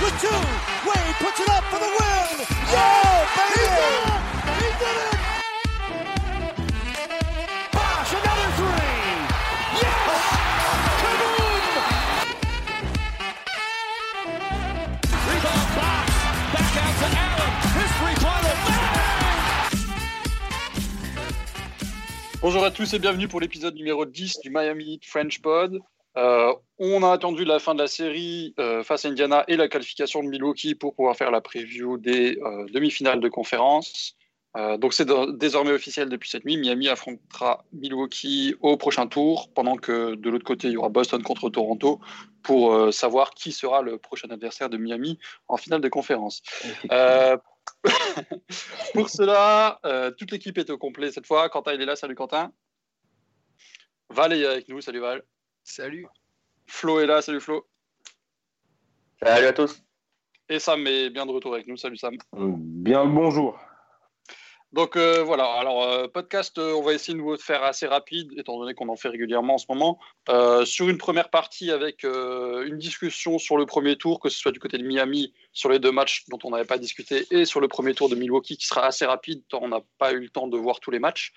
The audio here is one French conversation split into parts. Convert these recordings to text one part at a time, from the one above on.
with two. Wade puts it up for the win. Yeah, baby! He did it! Bosh, another three. Yes! Kaboom! Rebound box. Back out to Allen. His three-pointer. Bonjour à tous et bienvenue pour l'épisode numéro 10 du Miami Heat French Pod. Euh, on a attendu la fin de la série euh, face à Indiana et la qualification de Milwaukee pour pouvoir faire la preview des euh, demi-finales de conférence. Donc c'est désormais officiel depuis cette nuit. Miami affrontera Milwaukee au prochain tour, pendant que de l'autre côté il y aura Boston contre Toronto pour savoir qui sera le prochain adversaire de Miami en finale de conférence. Pour cela, toute l'équipe est au complet cette fois. Quentin il est là, salut Quentin. Val est avec nous, salut Val. Salut. Flo est là, salut Flo. Salut à tous. Et Sam est bien de retour avec nous, salut Sam. Bien le bonjour. Donc euh, voilà, alors euh, podcast, euh, on va essayer de vous faire assez rapide, étant donné qu'on en fait régulièrement en ce moment. Sur une première partie avec une discussion sur le premier tour, que ce soit du côté de Miami, sur les deux matchs dont on n'avait pas discuté, et sur le premier tour de Milwaukee, qui sera assez rapide, tant on n'a pas eu le temps de voir tous les matchs.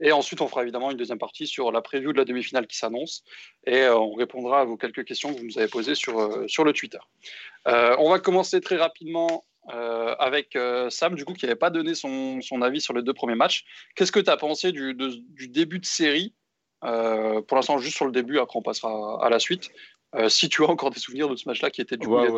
Et ensuite, on fera évidemment une deuxième partie sur la preview de la demi-finale qui s'annonce, et on répondra à vos quelques questions que vous nous avez posées sur, sur le Twitter. On va commencer très rapidement euh, avec euh, Sam, du coup, qui n'avait pas donné son, son avis sur les deux premiers matchs. Qu'est-ce que tu as pensé du, de- du début de série? Euh, Pour l'instant, juste sur le début, après on passera à la suite. Si tu as encore des souvenirs de ce match-là qui était du ouais.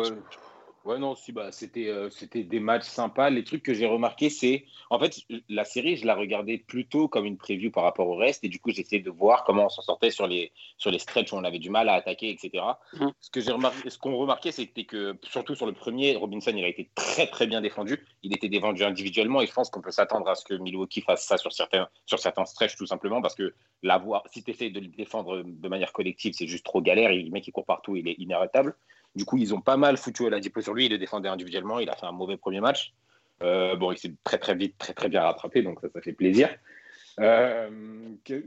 Ouais, non, si, bah, c'était, euh, c'était des matchs sympas. Les trucs que j'ai remarqué, c'est. En fait, la série, je la regardais plutôt comme une preview par rapport au reste. Et du coup, j'essayais de voir comment on s'en sortait sur les, sur les stretches où on avait du mal à attaquer, etc. Mhm. Ce, que j'ai remarqué, ce qu'on remarquait, c'était que, surtout sur le premier, Robinson, il a été très, très bien défendu. Il était défendu individuellement. Et je pense qu'on peut s'attendre à ce que Milwaukee fasse ça sur certains, sur certains stretches, tout simplement. Parce que l'avoir, si tu essaies de le défendre de manière collective, c'est juste trop galère. Et le mec, il court partout, il est inarrêtable. Du coup, ils ont pas mal foutu la dipo sur lui. Il le défendait individuellement. Il a fait un mauvais premier match. Euh, bon, il s'est très très vite, très très bien rattrapé, donc ça, ça fait plaisir. Euh,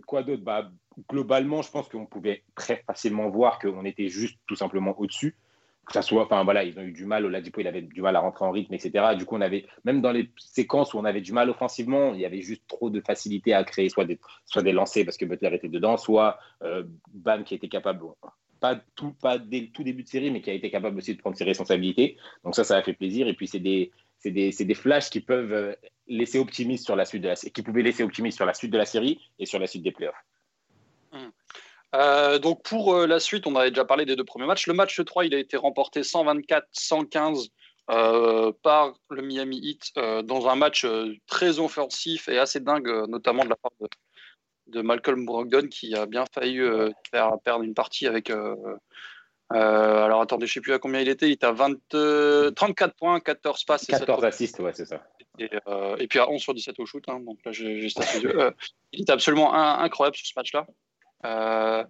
quoi d'autre? Bah, Globalement, je pense qu'on pouvait très facilement voir qu'on était juste tout simplement au-dessus. Que ça soit, enfin voilà, ils ont eu du mal. Oladipo, il avait du mal à rentrer en rythme, etc. Du coup, on avait, même dans les séquences où on avait du mal offensivement, il y avait juste trop de facilité à créer soit des, soit des lancers parce que Butler était dedans, soit euh, Bam qui était capable, pas tout, pas dès tout début de série, mais qui a été capable aussi de prendre ses responsabilités. Donc ça, ça a fait plaisir. Et puis c'est des, c'est des, des flashs qui peuvent euh, laisser optimiste sur la suite de la, qui pouvaient laisser optimiste sur la suite de la série et sur la suite des playoffs. Euh, donc pour euh, la suite, on avait déjà parlé des deux premiers matchs. Le match 3, il a été remporté 124-115 euh, par le Miami Heat dans un match très offensif et assez dingue, notamment de la part de, de Malcolm Brogdon qui a bien failli euh, faire perdre une partie avec. euh, euh, alors attendez, je ne sais plus à combien il était. Il était à 20, euh, 34 points, 14 passes et 7 14 assists, ouais, c'est ça. et, et puis à 11 sur 17 au shoot. hein, donc là, j'ai il était absolument incroyable sur ce match-là. Euh,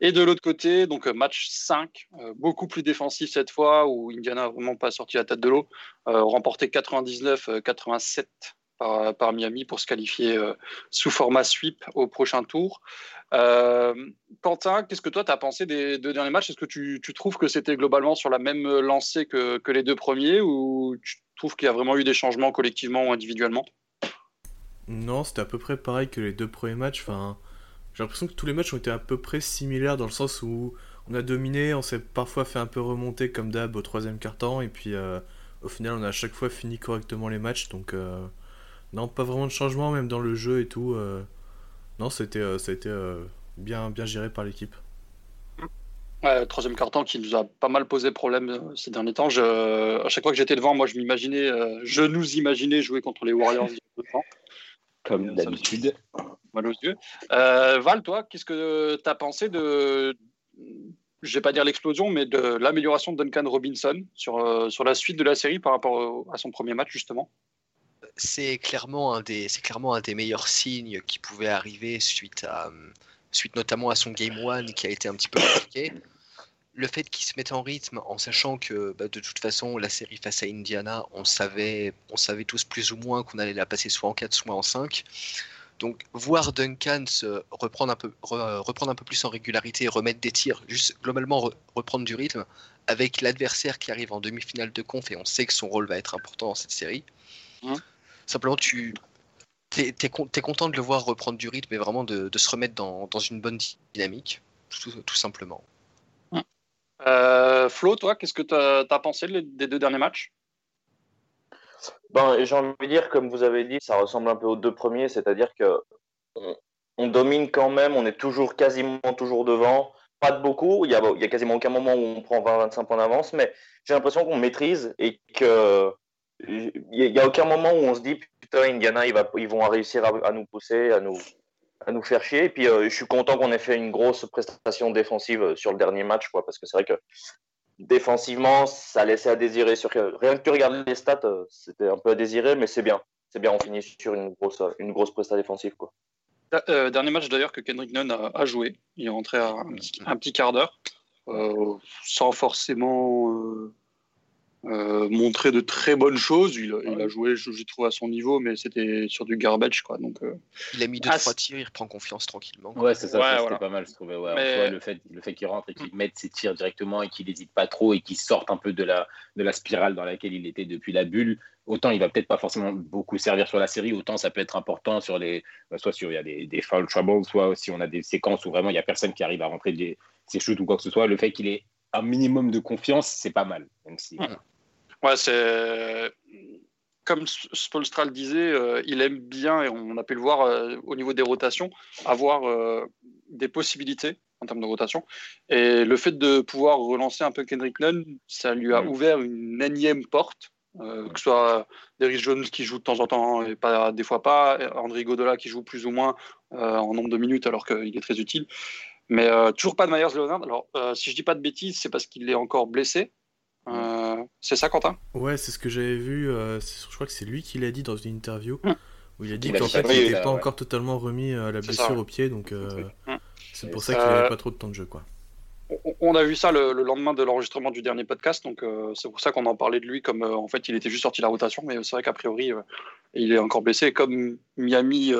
et de l'autre côté, donc match 5, euh, beaucoup plus défensif cette fois, où Indiana n'a vraiment pas sorti la tête de l'eau, euh, remporté 99-87 par, par Miami pour se qualifier euh, sous format sweep au prochain tour. Euh, Quentin, qu'est-ce que toi tu as pensé des deux derniers matchs? Est-ce que tu, trouves que c'était globalement sur la même lancée que, les deux premiers ou tu trouves qu'il y a vraiment eu des changements collectivement ou individuellement? Non, c'était à peu près pareil que les deux premiers matchs. Enfin, j'ai l'impression que tous les matchs ont été à peu près similaires dans le sens où on a dominé, on s'est parfois fait un peu remonter comme d'hab au troisième quart-temps, et puis euh, au final, on a à chaque fois fini correctement les matchs. Donc, euh, non, pas vraiment de changement, même dans le jeu et tout. euh, non, c'était, euh, ça a été euh, bien, bien géré par l'équipe. Ouais, troisième carton qui nous a pas mal posé problème ces derniers temps. Je, à chaque fois que j'étais devant, moi, je m'imaginais, euh, je nous imaginais jouer contre les Warriors. Comme d'habitude. mal aux yeux. Euh, Val, toi, qu'est-ce que tu as pensé de, je vais pas dire l'explosion, mais de l'amélioration de Duncan Robinson sur, euh, sur la suite de la série par rapport au- à son premier match, justement? C'est clairement un des c'est clairement un des meilleurs signes qui pouvait arriver suite à euh, suite notamment à son game one qui a été un petit peu compliqué. Le fait qu'il se mette en rythme en sachant que bah, de toute façon la série face à Indiana, on savait on savait tous plus ou moins qu'on allait la passer soit en 4 soit en 5. Donc voir Duncan se reprendre un peu re- reprendre un peu plus en régularité, remettre des tirs, juste globalement re- reprendre du rythme avec l'adversaire qui arrive en demi-finale de conf et on sait que son rôle va être important dans cette série. Hein? Simplement, tu t'es, t'es con- t'es content de le voir reprendre du rythme et vraiment de, de se remettre dans, dans une bonne dynamique, tout, tout simplement. Euh, Flo, toi, qu'est-ce que tu as, pensé de- des deux derniers matchs? Ben, j'ai envie de dire, comme vous avez dit, ça ressemble un peu aux deux premiers, c'est-à-dire que on, on domine quand même, on est toujours quasiment toujours devant, pas de beaucoup, il y a, il y a quasiment aucun moment où on prend 20-25 points d'avance, mais j'ai l'impression qu'on maîtrise et que il y a aucun moment où on se dit putain Indiana ils vont réussir à, nous pousser, à nous faire chier. Et puis euh, je suis content qu'on ait fait une grosse prestation défensive sur le dernier match, parce que c'est vrai que défensivement, ça laissait à désirer. Sur... Rien que tu regardes les stats, euh, c'était un peu à désirer, mais c'est bien. C'est bien, on finit sur une grosse, une grosse prestation défensive. Quoi. Euh, Dernier match d'ailleurs que Kendrick Nunn a, joué. Il est rentré un petit, quart d'heure, euh, sans forcément euh, montrer de très bonnes choses. Il, il a joué, j'ai trouvé, à son niveau, mais c'était sur du garbage. Quoi, donc, euh, Il a mis deux Ah, trois tirs, il reprend confiance tranquillement. Ouais, c'est ça, Ouais, ça, c'était voilà. pas mal, je trouvais. Ouais. Mais- le fait, le fait qu'il rentre et qu'il mette ses tirs directement et qu'il n'hésite pas trop et qu'il sorte un peu de la, de la spirale dans laquelle il était depuis la bulle, autant il va peut-être pas forcément beaucoup servir sur la série, autant ça peut être important sur les, bah, soit sur il y a des, des foul troubles, soit si on a des séquences où vraiment il y a personne qui arrive à rentrer des, ses shoots ou quoi que ce soit. Le fait qu'il ait un minimum de confiance, c'est pas mal, même si. Mm. Ouais, c'est comme Spolstra le disait, euh, il aime bien, et on a pu le voir euh, au niveau des rotations, avoir euh, des possibilités en termes de rotation. Et le fait de pouvoir relancer un peu Kendrick Nunn, ça lui a Mm. ouvert une énième porte. que ce soit Derrick Jones qui joue de temps en temps et pas des fois pas, André Godola qui joue plus ou moins en nombre de minutes alors qu'il est très utile. Mais toujours pas de Myers Leonard. Alors, si je dis pas de bêtises, c'est parce qu'il est encore blessé. Euh, c'est ça, Quentin? Ouais, c'est ce que j'avais vu. euh, c'est- je crois que c'est lui qui l'a dit dans une interview. Hum. Où il a dit qu'en fait, il n'était pas ouais. encore totalement remis à la blessure ça, ouais. au pied, donc euh, c'est Et pour ça ça- qu'il Euh, n'avait pas trop de temps de jeu. quoi. On- a vu ça le, le lendemain de l'enregistrement du dernier podcast, donc euh, c'est pour ça qu'on en parlait de lui comme euh, en fait il était juste sorti de la rotation, mais c'est vrai qu'a priori euh, il est encore blessé. Et Comme Miami,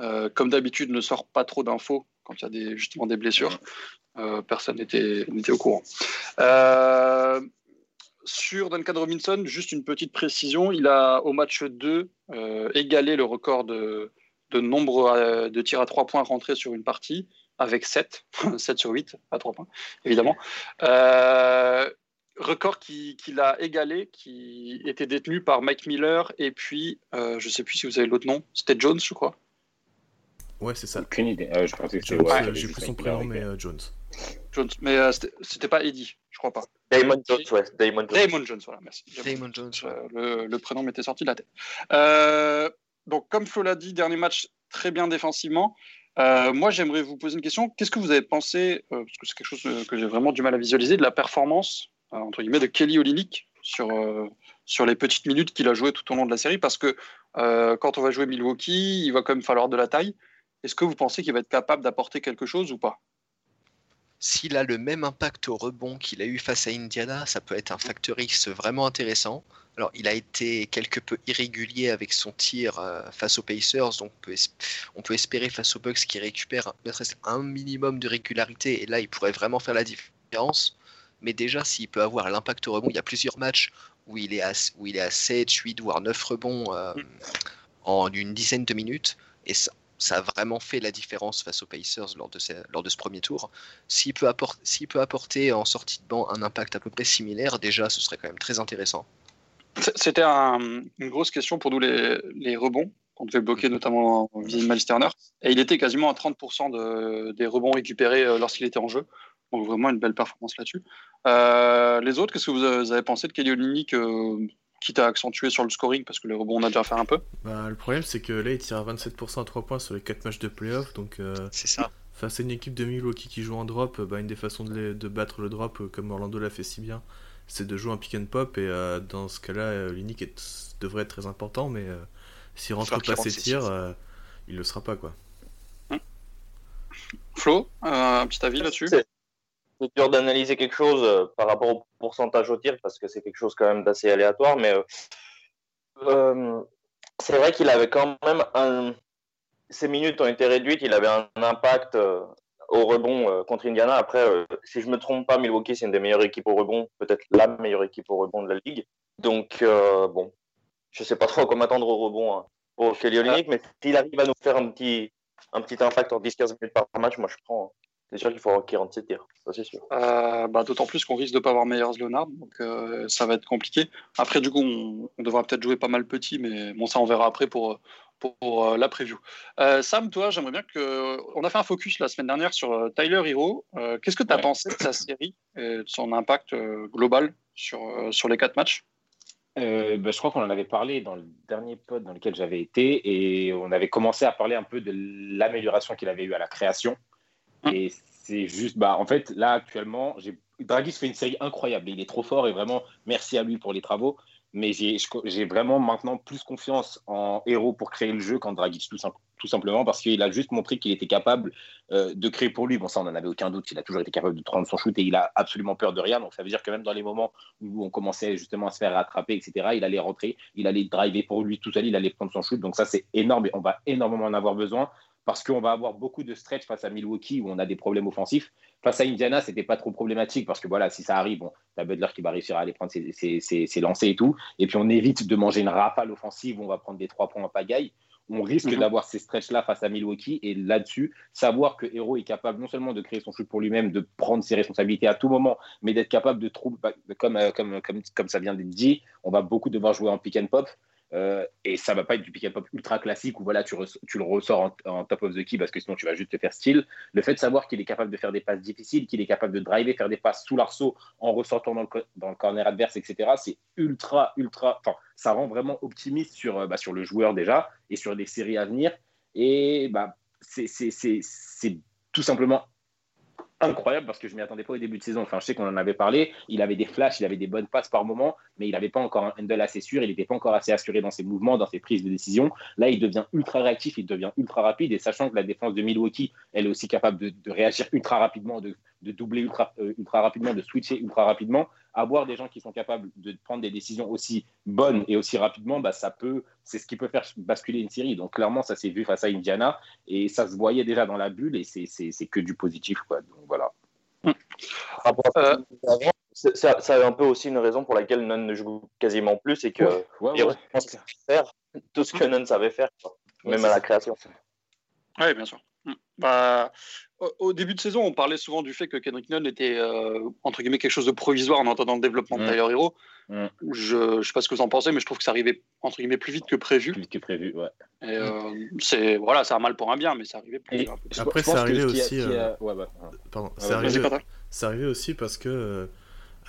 euh, comme d'habitude, ne sort pas trop d'infos quand il y a justement des blessures, euh, personne n'était au courant. Euh, sur Duncan Robinson, juste une petite précision, il a au match 2 euh, égalé le record de, de nombre de tirs à 3 points rentrés sur une partie avec 7, 7 sur 8 à 3 points, évidemment. Euh, record qui- qu'il a égalé, qui était détenu par Mike Miller et puis, je ne sais plus si vous avez l'autre nom, c'était Jones, je crois. Ouais, c'est ça. Aucune idée. Euh, je pensais que c'était. Jones, ouais, euh, J'ai vu plus son prénom, mais ok. euh, Jones. Jones, mais euh, c'était- pas Eddie, je crois pas. Damon Jones, ouais, Damon Jones. Damon Jones, voilà, merci. Damon Jones. Euh, le, le prénom m'était sorti de la tête. Euh, donc, comme Flo l'a dit, dernier match très bien défensivement. Euh, moi, j'aimerais vous poser une question. Qu'est-ce que vous avez pensé, euh, parce que c'est quelque chose euh, que j'ai vraiment du mal à visualiser, de la performance, euh, entre guillemets, de Kelly Olynyk sur, euh, sur les petites minutes qu'il a jouées tout au long de la série? Parce que euh, quand on va jouer Milwaukee, il va quand même falloir de la taille. Est-ce que vous pensez qu'il va être capable d'apporter quelque chose ou pas? S'il a le même impact au rebond qu'il a eu face à Indiana, ça peut être un facteur X vraiment intéressant. Alors, il a été quelque peu irrégulier avec son tir euh, face aux Pacers, donc on peut, es- on peut espérer face aux Bucks qu'il récupère un minimum de régularité, et là, il pourrait vraiment faire la différence. Mais déjà, s'il peut avoir l'impact au rebond, il y a plusieurs matchs où il est à, où il est à 7, 8, voire 9 rebonds euh, en une dizaine de minutes, et ça, ça a vraiment fait la différence face aux Pacers lors de, ce, lors de ce premier tour. S'il peut, apporter, peut apporter en sortie de banc un impact à peu près similaire, déjà, ce serait quand même très intéressant. C'était un- une grosse question pour nous, les, les rebonds, qu'on devait bloquer notamment vis-à-vis de Miles Turner. Et il était quasiment à 30% de- des rebonds récupérés euh, lorsqu'il était en jeu. Donc vraiment une belle performance là-dessus. Euh, les autres, qu'est-ce que vous avez vous avez pensé de Kelly Olynyk, euh, quitte à accentuer sur le scoring, parce que les rebonds, on a déjà fait un peu Bah, le problème, c'est que là, il tire à 27% à 3 points sur les 4 matchs de playoff. Donc, euh, C'est ça. face à une équipe de Milwaukee qui joue en drop, euh, bah, une des façons de, les- de battre le drop, euh, comme Orlando l'a fait si bien, c'est de jouer un pick and pop. Et euh, dans ce cas-là, euh, l'unique est- devrait être très important. Mais euh, s'il rentre pas ses tirs, tirs. euh, il le sera pas. quoi. Flo, euh, un petit avis là-dessus? C'est dur d'analyser quelque chose euh, par rapport au pourcentage au tir parce que c'est quelque chose quand même d'assez aléatoire, mais euh, euh, c'est vrai qu'il avait quand même un. Ses minutes ont été réduites, il avait un impact, au rebond contre Indiana. Après, si je me trompe pas, Milwaukee, c'est une des meilleures équipes au rebond, peut-être la meilleure équipe au rebond de la ligue. Donc, bon, je sais pas trop à quoi m'attendre au rebond hein, pour Kelly Olynyk, mais s'il arrive à nous faire un petit, un petit impact en 10-15 minutes par match, moi je prends. Hein. C'est sûr qu'il faut qu'il rentre ses tirs, ça c'est sûr. Euh, bah, D'autant plus qu'on risque de ne pas avoir Meyers Leonard, donc euh, ça va être compliqué. Après, du coup, on, devra peut-être jouer pas mal petit, mais bon, ça on verra après pour, pour, euh, la preview. Sam, toi, j'aimerais bien que. On a fait un focus la semaine dernière sur Tyler Hero. Qu'est-ce que tu as pensé de sa série et de son impact global sur, sur les quatre matchs? Bah, je crois qu'on en avait parlé dans le dernier pod dans lequel j'avais été et on avait commencé à parler un peu de l'amélioration qu'il avait eu à la création. Et c'est juste, bah, en fait, là, actuellement, Draghi fait une série incroyable. Il est trop fort et vraiment, merci à lui pour les travaux. Mais j'ai vraiment maintenant plus confiance en héros pour créer le jeu qu'en Dragic, tout, tout, simplement parce qu'il a juste montré qu'il était capable euh, de créer pour lui. Bon, ça, on n'en avait aucun doute. Il a toujours été capable de prendre son shoot et il a absolument peur de rien. Donc, ça veut dire que même dans les moments où on commençait justement à se faire rattraper, etc., il allait rentrer, il allait driver pour lui tout seul, il allait prendre son shoot. Donc, ça, c'est énorme et on va énormément en avoir besoin parce qu'on va avoir beaucoup de stretch face à Milwaukee où on a des problèmes offensifs. Face à Indiana, c'était pas trop problématique parce que voilà, si ça arrive, bon, t'as Butler qui va réussir à aller prendre ses, ses, lancers et tout. Et puis on évite de manger une rafale offensive où on va prendre des trois points en pagaille. On risque mhm. d'avoir ces stretches-là face à Milwaukee et là-dessus, savoir que Hero est capable non seulement de créer son shoot pour lui-même, de prendre ses responsabilités à tout moment, mais d'être capable de trouver, bah, comme, euh, comme, comme, comme ça vient d'être dit, on va beaucoup devoir jouer en pick and pop. Euh, et ça va pas être du pick and pop ultra classique où voilà, tu, le ressors en, top of the key parce que sinon tu vas juste te faire style. Le fait de savoir qu'il est capable de faire des passes difficiles, qu'il est capable de driver, faire des passes sous l'arceau en ressortant dans le, dans le corner adverse, etc., c'est ultra, ultra. Enfin, ça rend vraiment optimiste sur, euh, bah, sur le joueur déjà et sur les séries à venir. Et bah, c'est tout simplement incroyable parce que je m'y attendais pas au début de saison. Enfin, je sais qu'on en avait parlé. Il avait des flashs, il avait des bonnes passes par moment, mais il n'avait pas encore un handle assez sûr. Il n'était pas encore assez assuré dans ses mouvements, dans ses prises de décision. Là, il devient ultra réactif, il devient ultra rapide. Et sachant que la défense de Milwaukee, elle est aussi capable de, réagir ultra rapidement, de, doubler ultra, euh, ultra rapidement, de switcher ultra rapidement, avoir des gens qui sont capables de prendre des décisions aussi bonnes et aussi rapidement, bah, ça peut, c'est ce qui peut faire basculer une série. Donc clairement, ça s'est vu face à Indiana et ça se voyait déjà dans la bulle et c'est que du positif. Quoi. Donc voilà. Euh, ça, a un peu aussi une raison pour laquelle Nunn ne joue quasiment plus, c'est que faire tout ce que Nunn savait faire, même à la création. Oui, bien sûr. Bah, au début de saison, on parlait souvent du fait que Kendrick Nunn était euh, entre guillemets quelque chose de provisoire en entendant le développement de mm. Tyler Hero. Mm. Je ne sais pas ce que vous en pensez, mais je trouve que ça arrivait entre guillemets plus vite que prévu. Plus vite que prévu, ouais. Et, euh, c'est voilà, c'est un mal pour un bien, mais ça arrivait plus. vite. Après, ça arrivait aussi. Pardon, ça arrivait aussi parce que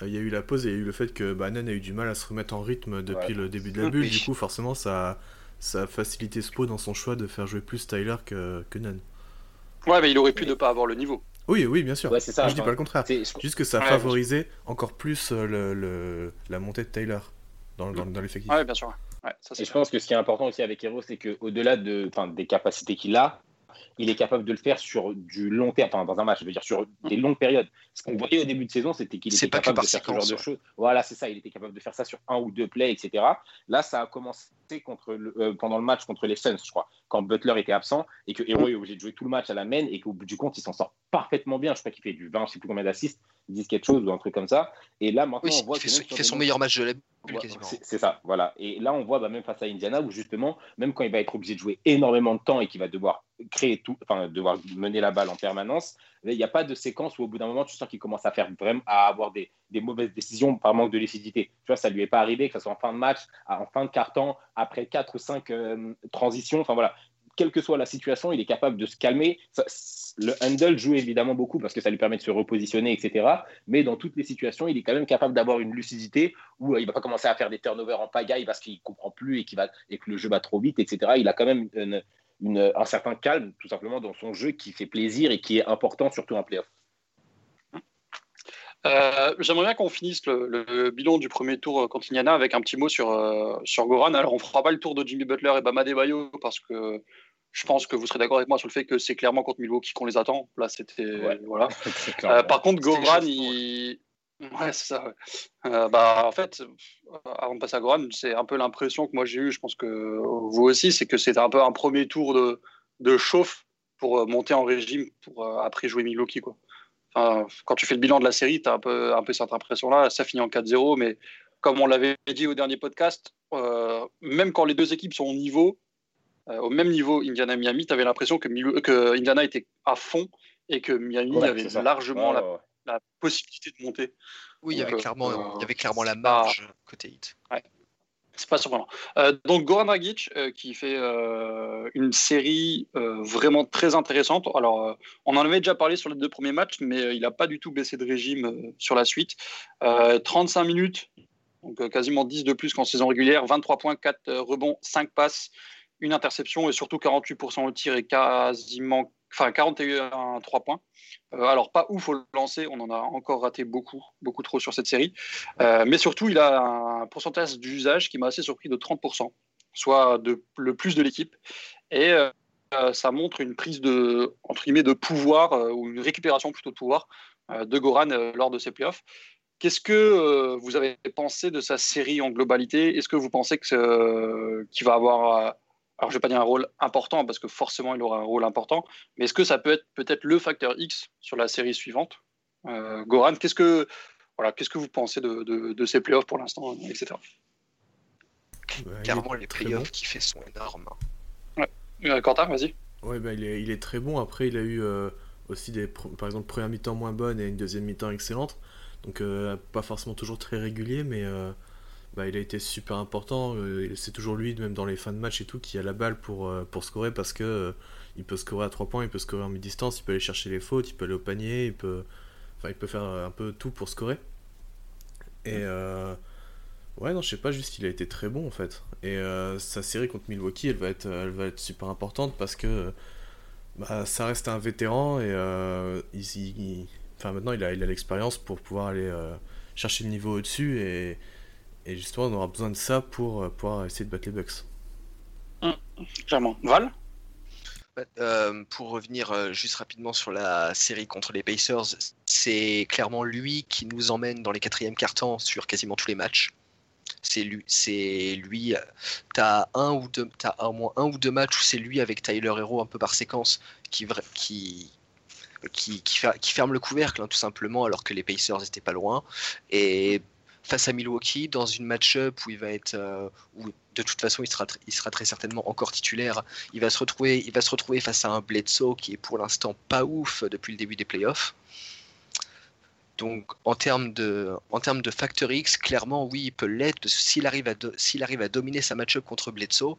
il y a eu la pause et il y a eu le fait que Bannon a eu du mal à se remettre en rythme depuis le début de la bulle. Du coup, forcément, ça, ça a facilité Spo dans son choix de faire jouer plus Tyler que, que Nunn. Ouais, mais il aurait pu ne pas avoir le niveau. Oui, oui, bien sûr. ça, je dis pas le contraire. Juste que ça favorisait encore plus euh, le, la montée de Taylor dans, dans, dans l'effectif. Ouais, bien sûr. et je pense que ce qui est important aussi avec Hero, c'est qu'au-delà de, des capacités qu'il a, il est capable de le faire sur du long terme, enfin dans un match, je veux dire sur des longues périodes. Ce qu'on voyait au début de saison, c'était qu'il était capable de faire ce genre de choses. Voilà, c'est ça, il était capable de faire ça sur un ou deux plays, etc. Là, ça a commencé contre euh, pendant le match contre les Suns, je crois, quand Butler était absent et que Hero est obligé de jouer tout le match à la main et qu'au bout du compte, il s'en sort parfaitement bien. Je crois qu'il fait du 20, je sais plus combien d'assists, 10 quelque chose ou un truc comme ça. Et là, maintenant, on voit il fait, son meilleur match de la c'est ça, voilà. Et là, on voit bah, même face à Indiana où justement, même quand il va être obligé de jouer énormément de temps et qu'il va devoir créer tout, enfin devoir mener la balle en permanence, il n'y a pas de séquence où au bout d'un moment tu sens qu'il commence à faire vraiment à avoir des, des, mauvaises décisions par manque de lucidité. Tu vois, ça lui est pas arrivé que ce soit en fin de match, en fin de carton, après 4 ou 5 euh, transitions. Enfin voilà, quelle que soit la situation, il est capable de se calmer. le handle joue évidemment beaucoup parce que ça lui permet de se repositionner, etc. Mais dans toutes les situations, il est quand même capable d'avoir une lucidité où euh, il ne va pas commencer à faire des turnovers en pagaille parce qu'il ne comprend plus et, que le jeu va trop vite, etc. Il a quand même un certain calme, tout simplement, dans son jeu qui fait plaisir et qui est important, surtout en playoff. Euh, j'aimerais bien qu'on finisse le, bilan du premier tour contre Indiana avec un petit mot sur, euh, sur Goran. Alors, on ne fera pas le tour de Jimmy Butler et Bama Bayo parce que je pense que vous serez d'accord avec moi sur le fait que c'est clairement contre Milwaukee qu'on les attend. Là, c'était. Voilà. Euh, par contre, Goran, il. Ouais, c'est ça. bah, en fait, avant de passer à Goran, c'est un peu l'impression que moi j'ai eue, je pense que vous aussi, c'est que c'était un peu un premier tour de, de chauffe pour monter en régime pour après jouer Milwaukee. Quoi. Enfin, quand tu fais le bilan de la série, tu as un peu, un peu cette impression-là. Ça finit en 4-0, mais comme on l'avait dit au dernier podcast, même quand les deux équipes sont au niveau, au même niveau Indiana-Miami, tu avais l'impression que, que, Indiana était à fond et que Miami avait largement la, la, possibilité de monter. Oui, il y avait clairement, il y avait clairement la marge côté hit. Ouais. C'est pas surprenant. Euh, donc Goran Dragic euh, qui fait euh, une série vraiment très intéressante. Alors on en avait déjà parlé sur les deux premiers matchs, mais il n'a pas du tout baissé de régime sur la suite. 35 minutes, donc quasiment 10 de plus qu'en saison régulière, 23 points, 4 rebonds, 5 passes, une interception et surtout 48% au tir et quasiment enfin 41 3 points. Euh, alors pas ouf au lancer, on en a encore raté beaucoup, beaucoup trop sur cette série. Euh, mais surtout, il a un pourcentage d'usage qui m'a assez surpris de 30%, soit de, le plus de l'équipe. Et euh, ça montre une prise de, entre guillemets, de pouvoir, ou une récupération plutôt de pouvoir, de Goran lors de ses playoffs. Qu'est-ce que vous avez pensé de sa série en globalité? Est-ce que vous pensez qu'il va avoir alors je vais pas dire un rôle important parce que forcément il aura un rôle important, mais est-ce que ça peut être peut-être le facteur X sur la série suivante? Euh, Goran, qu'est-ce que voilà, qu'est-ce que vous pensez de, de, ces playoffs pour l'instant, etc. Clairement, les playoffs qui fait sont énormes. Ouais. Euh, Quentin, vas-y. Ouais, bah, il, est, il est très bon. Après, il a eu euh, aussi des, par exemple, première mi-temps moins bonne et une deuxième mi-temps excellente. Donc, pas forcément toujours très régulier, mais bah, il a été super important. Euh, c'est toujours lui, même dans les fins de match et tout, qui a la balle pour, euh, pour scorer parce que euh, il peut scorer à 3 points, il peut scorer en mi-distance, il peut aller chercher les fautes, il peut aller au panier, il peut, enfin, il peut faire un peu tout pour scorer. Et ouais, non, je sais pas, juste il a été très bon en fait. Et sa série contre Milwaukee, elle va être, elle va être super importante parce que bah, ça reste un vétéran et il, enfin, maintenant il a l'expérience pour pouvoir aller chercher le niveau au-dessus et et justement, on aura besoin de ça pour euh, pouvoir essayer de battre les Bucks. Mmh, clairement. Val? Euh, pour revenir euh, juste rapidement sur la série contre les Pacers, c'est clairement lui qui nous emmène dans les quatrièmes cartons sur quasiment tous les matchs. C'est lui, c'est lui. T'as un ou deux, as au moins un ou deux matchs où c'est lui avec Tyler Hero un peu par séquence qui qui qui, qui, qui ferme le couvercle hein, tout simplement alors que les Pacers n'étaient pas loin et face à Milwaukee dans une match-up où il va être, euh, où de toute façon il sera, il sera très certainement encore titulaire. Il va se retrouver, il va se retrouver face à un Bledsoe qui est pour l'instant pas ouf depuis le début des playoffs. Donc en termes de, en termes de facteur X, clairement oui, il peut l'être s'il arrive à, s'il arrive à dominer sa match-up contre Bledsoe,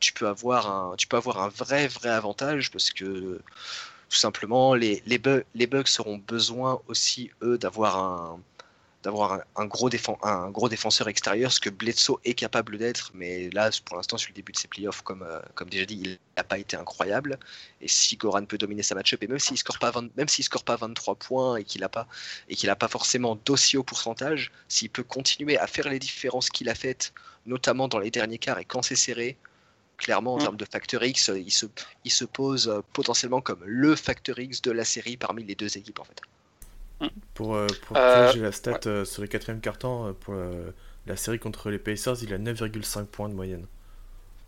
tu peux avoir un, tu peux avoir un vrai vrai avantage parce que tout simplement les, les, les Bucks auront besoin aussi eux d'avoir un d'avoir un, gros un gros défenseur extérieur, ce que Bledsoe est capable d'être, mais là, pour l'instant, sur le début de ses playoffs, comme, euh, comme déjà dit, il n'a pas été incroyable. Et si Goran peut dominer sa match-up, et même s'il ne score, pas même s'il score pas 23 points et qu'il n'a pas, et qu'il pas forcément d'aussi haut pourcentage, s'il peut continuer à faire les différences qu'il a faites, notamment dans les derniers quarts et quand c'est serré, clairement, en termes de facteur X, il se, il se pose euh, potentiellement comme le facteur X de la série parmi les deux équipes, en fait. Pour, euh, pour euh, j'ai la stat euh, sur les quatrième carton pour la série contre les Pacers, il a 9,5 points de moyenne.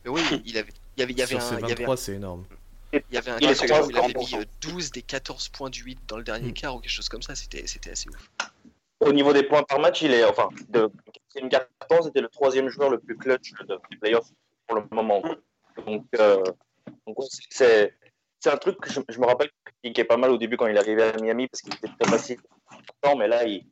Mais oui, il avait, il y avait, il y avait sur un, 23, c'est énorme. Il y avait un cas où il avait mis 12 des 14 points du 8 dans le dernier mm. quart ou quelque chose comme ça, c'était, c'était assez ouf. Au niveau des points par match, il est, enfin, de quatrième carton, c'était le troisième joueur le plus clutch de playoff pour le moment. Donc, donc c'est, c'est un truc que je, me rappelle qui est pas mal au début quand il est arrivé à Miami parce qu'il était très facile. Mais là, il,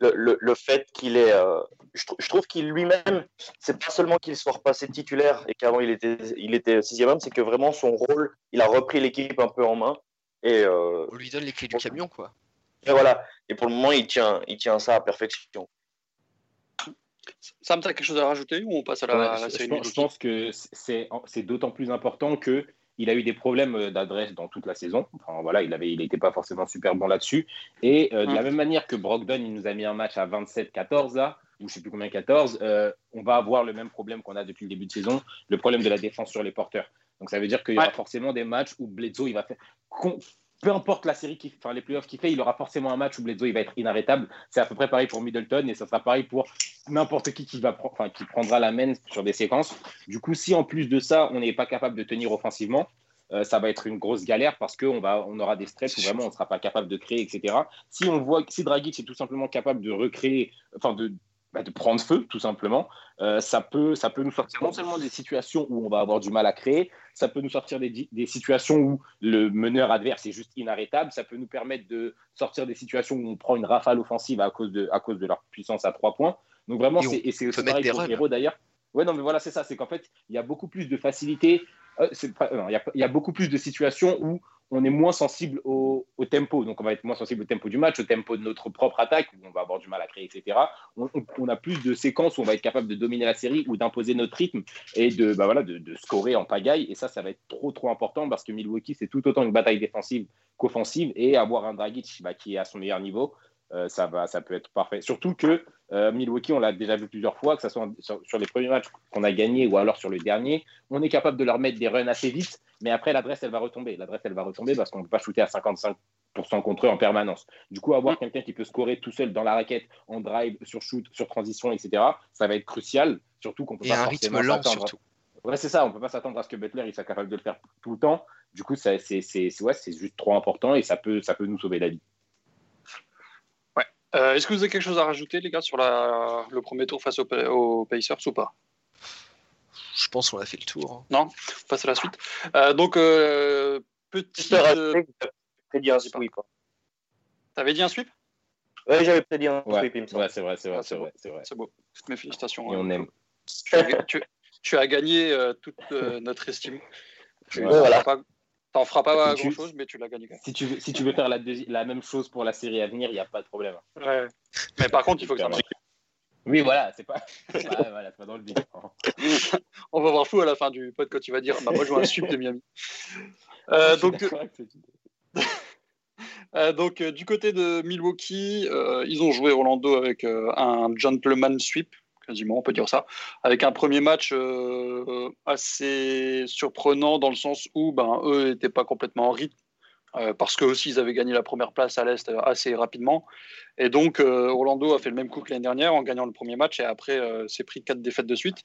le, le, fait qu'il est. Euh, je, je, trouve qu'il lui-même, c'est pas seulement qu'il soit repassé titulaire et qu'avant il était, il était sixième homme, c'est que vraiment son rôle, il a repris l'équipe un peu en main. Et, euh, On lui donne les clés du camion, quoi. Et voilà. Et pour le moment, il tient, il tient ça à perfection. Sam, tu as quelque chose à rajouter ou on passe à la, série je, je pense que c'est d'autant plus important que il a eu des problèmes euh, d'adresse dans toute la saison. Enfin, voilà, il n'était pas forcément super bon là-dessus. Et euh, de la même manière que Brogdon, il nous a mis un match à 27-14 là, ou je sais plus combien 14, euh, on va avoir le même problème qu'on a depuis le début de saison, le problème de la défense sur les porteurs. Donc ça veut dire qu'il y aura forcément des matchs où Bledsoe, il va faire peu importe la série, qui, enfin les playoffs qu'il fait, il aura forcément un match où Bledsoe il va être inarrêtable. C'est à peu près pareil pour Middleton et ça sera pareil pour n'importe qui qui, va enfin, qui prendra la main sur des séquences. Du coup, si en plus de ça, on n'est pas capable de tenir offensivement, ça va être une grosse galère parce qu'on on aura des stretches où vraiment on ne sera pas capable de créer, etc. Si on voit si Dragic est tout simplement capable de recréer, enfin de, bah, de prendre feu, tout simplement, ça, peut, ça peut nous sortir non seulement des situations où on va avoir du mal à créer, ça peut nous sortir des, des, situations où le meneur adverse est juste inarrêtable, ça peut nous permettre de sortir des situations où on prend une rafale offensive à cause de, à cause de leur puissance à trois points. Donc vraiment, c'est, et c'est aussi pareil pour Hero d'ailleurs. Ouais, non, mais voilà, c'est ça. C'est qu'en fait, il y a beaucoup plus de facilité. Euh, il, y a, beaucoup plus de situations où on est moins sensible au, tempo. Donc, on va être moins sensible au tempo du match, au tempo de notre propre attaque, où on va avoir du mal à créer, etc. On, a plus de séquences où on va être capable de dominer la série ou d'imposer notre rythme et de, bah de, scorer en pagaille. Et ça, ça va être trop, trop important parce que Milwaukee, c'est tout autant une bataille défensive qu'offensive. Et avoir un Dragic bah, qui est à son meilleur niveau, euh, ça, va, ça peut être parfait. Surtout que euh, Milwaukee, on l'a déjà vu plusieurs fois, que ce soit sur, les premiers matchs qu'on a gagnés ou alors sur le dernier, on est capable de leur mettre des runs assez vite, mais après l'adresse, elle va retomber. L'adresse, elle va retomber parce qu'on ne peut pas shooter à 55% contre eux en permanence. Du coup, avoir mm. quelqu'un qui peut scorer tout seul dans la raquette, en drive, sur shoot, sur transition, etc., ça va être crucial, surtout qu'on peut Et pas un rythme lent surtout. Ouais, c'est ça, on ne peut pas s'attendre à ce que Butler il soit capable de le faire tout le temps. Du coup, c'est ouais, juste trop important et ça peut, ça peut nous sauver la vie. Euh, est-ce que vous avez quelque chose à rajouter, les gars, sur la, le premier tour face aux, Pacers ou pas? Je pense qu'on a fait le tour. Hein. Non? On passe à la suite? Euh, donc, euh, petit. prédit un sweep. T'avais dit un sweep? Ouais, j'avais prédit un sweep, il me semble. Ouais, c'est vrai, c'est vrai, ah, c'est vrai, c'est beau. Toutes mes félicitations. Et on aime. Tu as, gagné toute notre estime. voilà. T'en feras pas grand chose, mais tu l'as gagné. Si tu veux, si tu veux faire la, la même chose pour la série à venir, il n'y a pas de problème. Ouais. Mais par contre, il faut que ça marche. Oui, voilà, c'est pas... voilà, pas dans le vide. On va voir fou à la fin du pod quand tu vas dire bah, Moi, je vois un sub de Miami. Euh, donc, euh, donc euh, du côté de Milwaukee, ils ont joué Orlando avec un gentleman sweep quasiment, on peut dire ça, avec un premier match euh, assez surprenant dans le sens où ben, eux n'étaient pas complètement en rythme. Euh, parce que aussi ils avaient gagné la première place à l'Est euh, assez rapidement. Et donc Orlando a fait le même coup que l'année dernière en gagnant le premier match et après s'est pris quatre défaites de suite.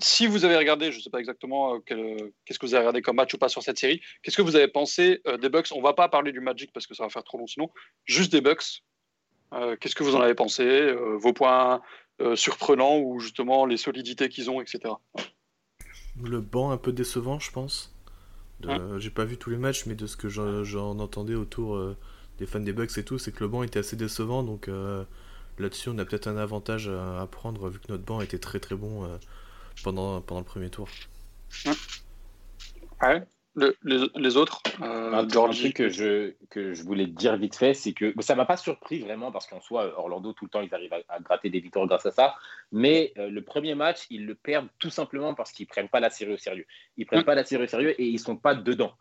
si vous avez regardé, je ne sais pas exactement qu'est-ce que vous avez regardé comme match ou pas sur cette série, qu'est-ce que vous avez pensé des Bucks? On va pas parler du Magic parce que ça va faire trop long sinon, juste des Bucks. Euh, qu'est-ce que vous en avez pensé euh, Vos points euh, surprenants ou justement les solidités qu'ils ont, etc. Le banc un peu décevant, je pense. Hein? j'ai pas vu tous les matchs, mais de ce que j'en entendais autour des fans des Bucks et tout, c'est que le banc était assez décevant. Donc là-dessus, on a peut-être un avantage à, prendre vu que notre banc était très très bon pendant, pendant le premier tour. Hein? Ouais les, autres euh, un, truc que je, que je voulais dire vite fait, c'est que ça m'a pas surpris vraiment parce qu'en soi, Orlando, tout le temps, ils arrivent à, gratter des victoires grâce à ça. Mais euh, le premier match, ils le perdent tout simplement parce qu'ils prennent pas la série au sérieux. Ils prennent pas la série au sérieux et ils sont pas dedans.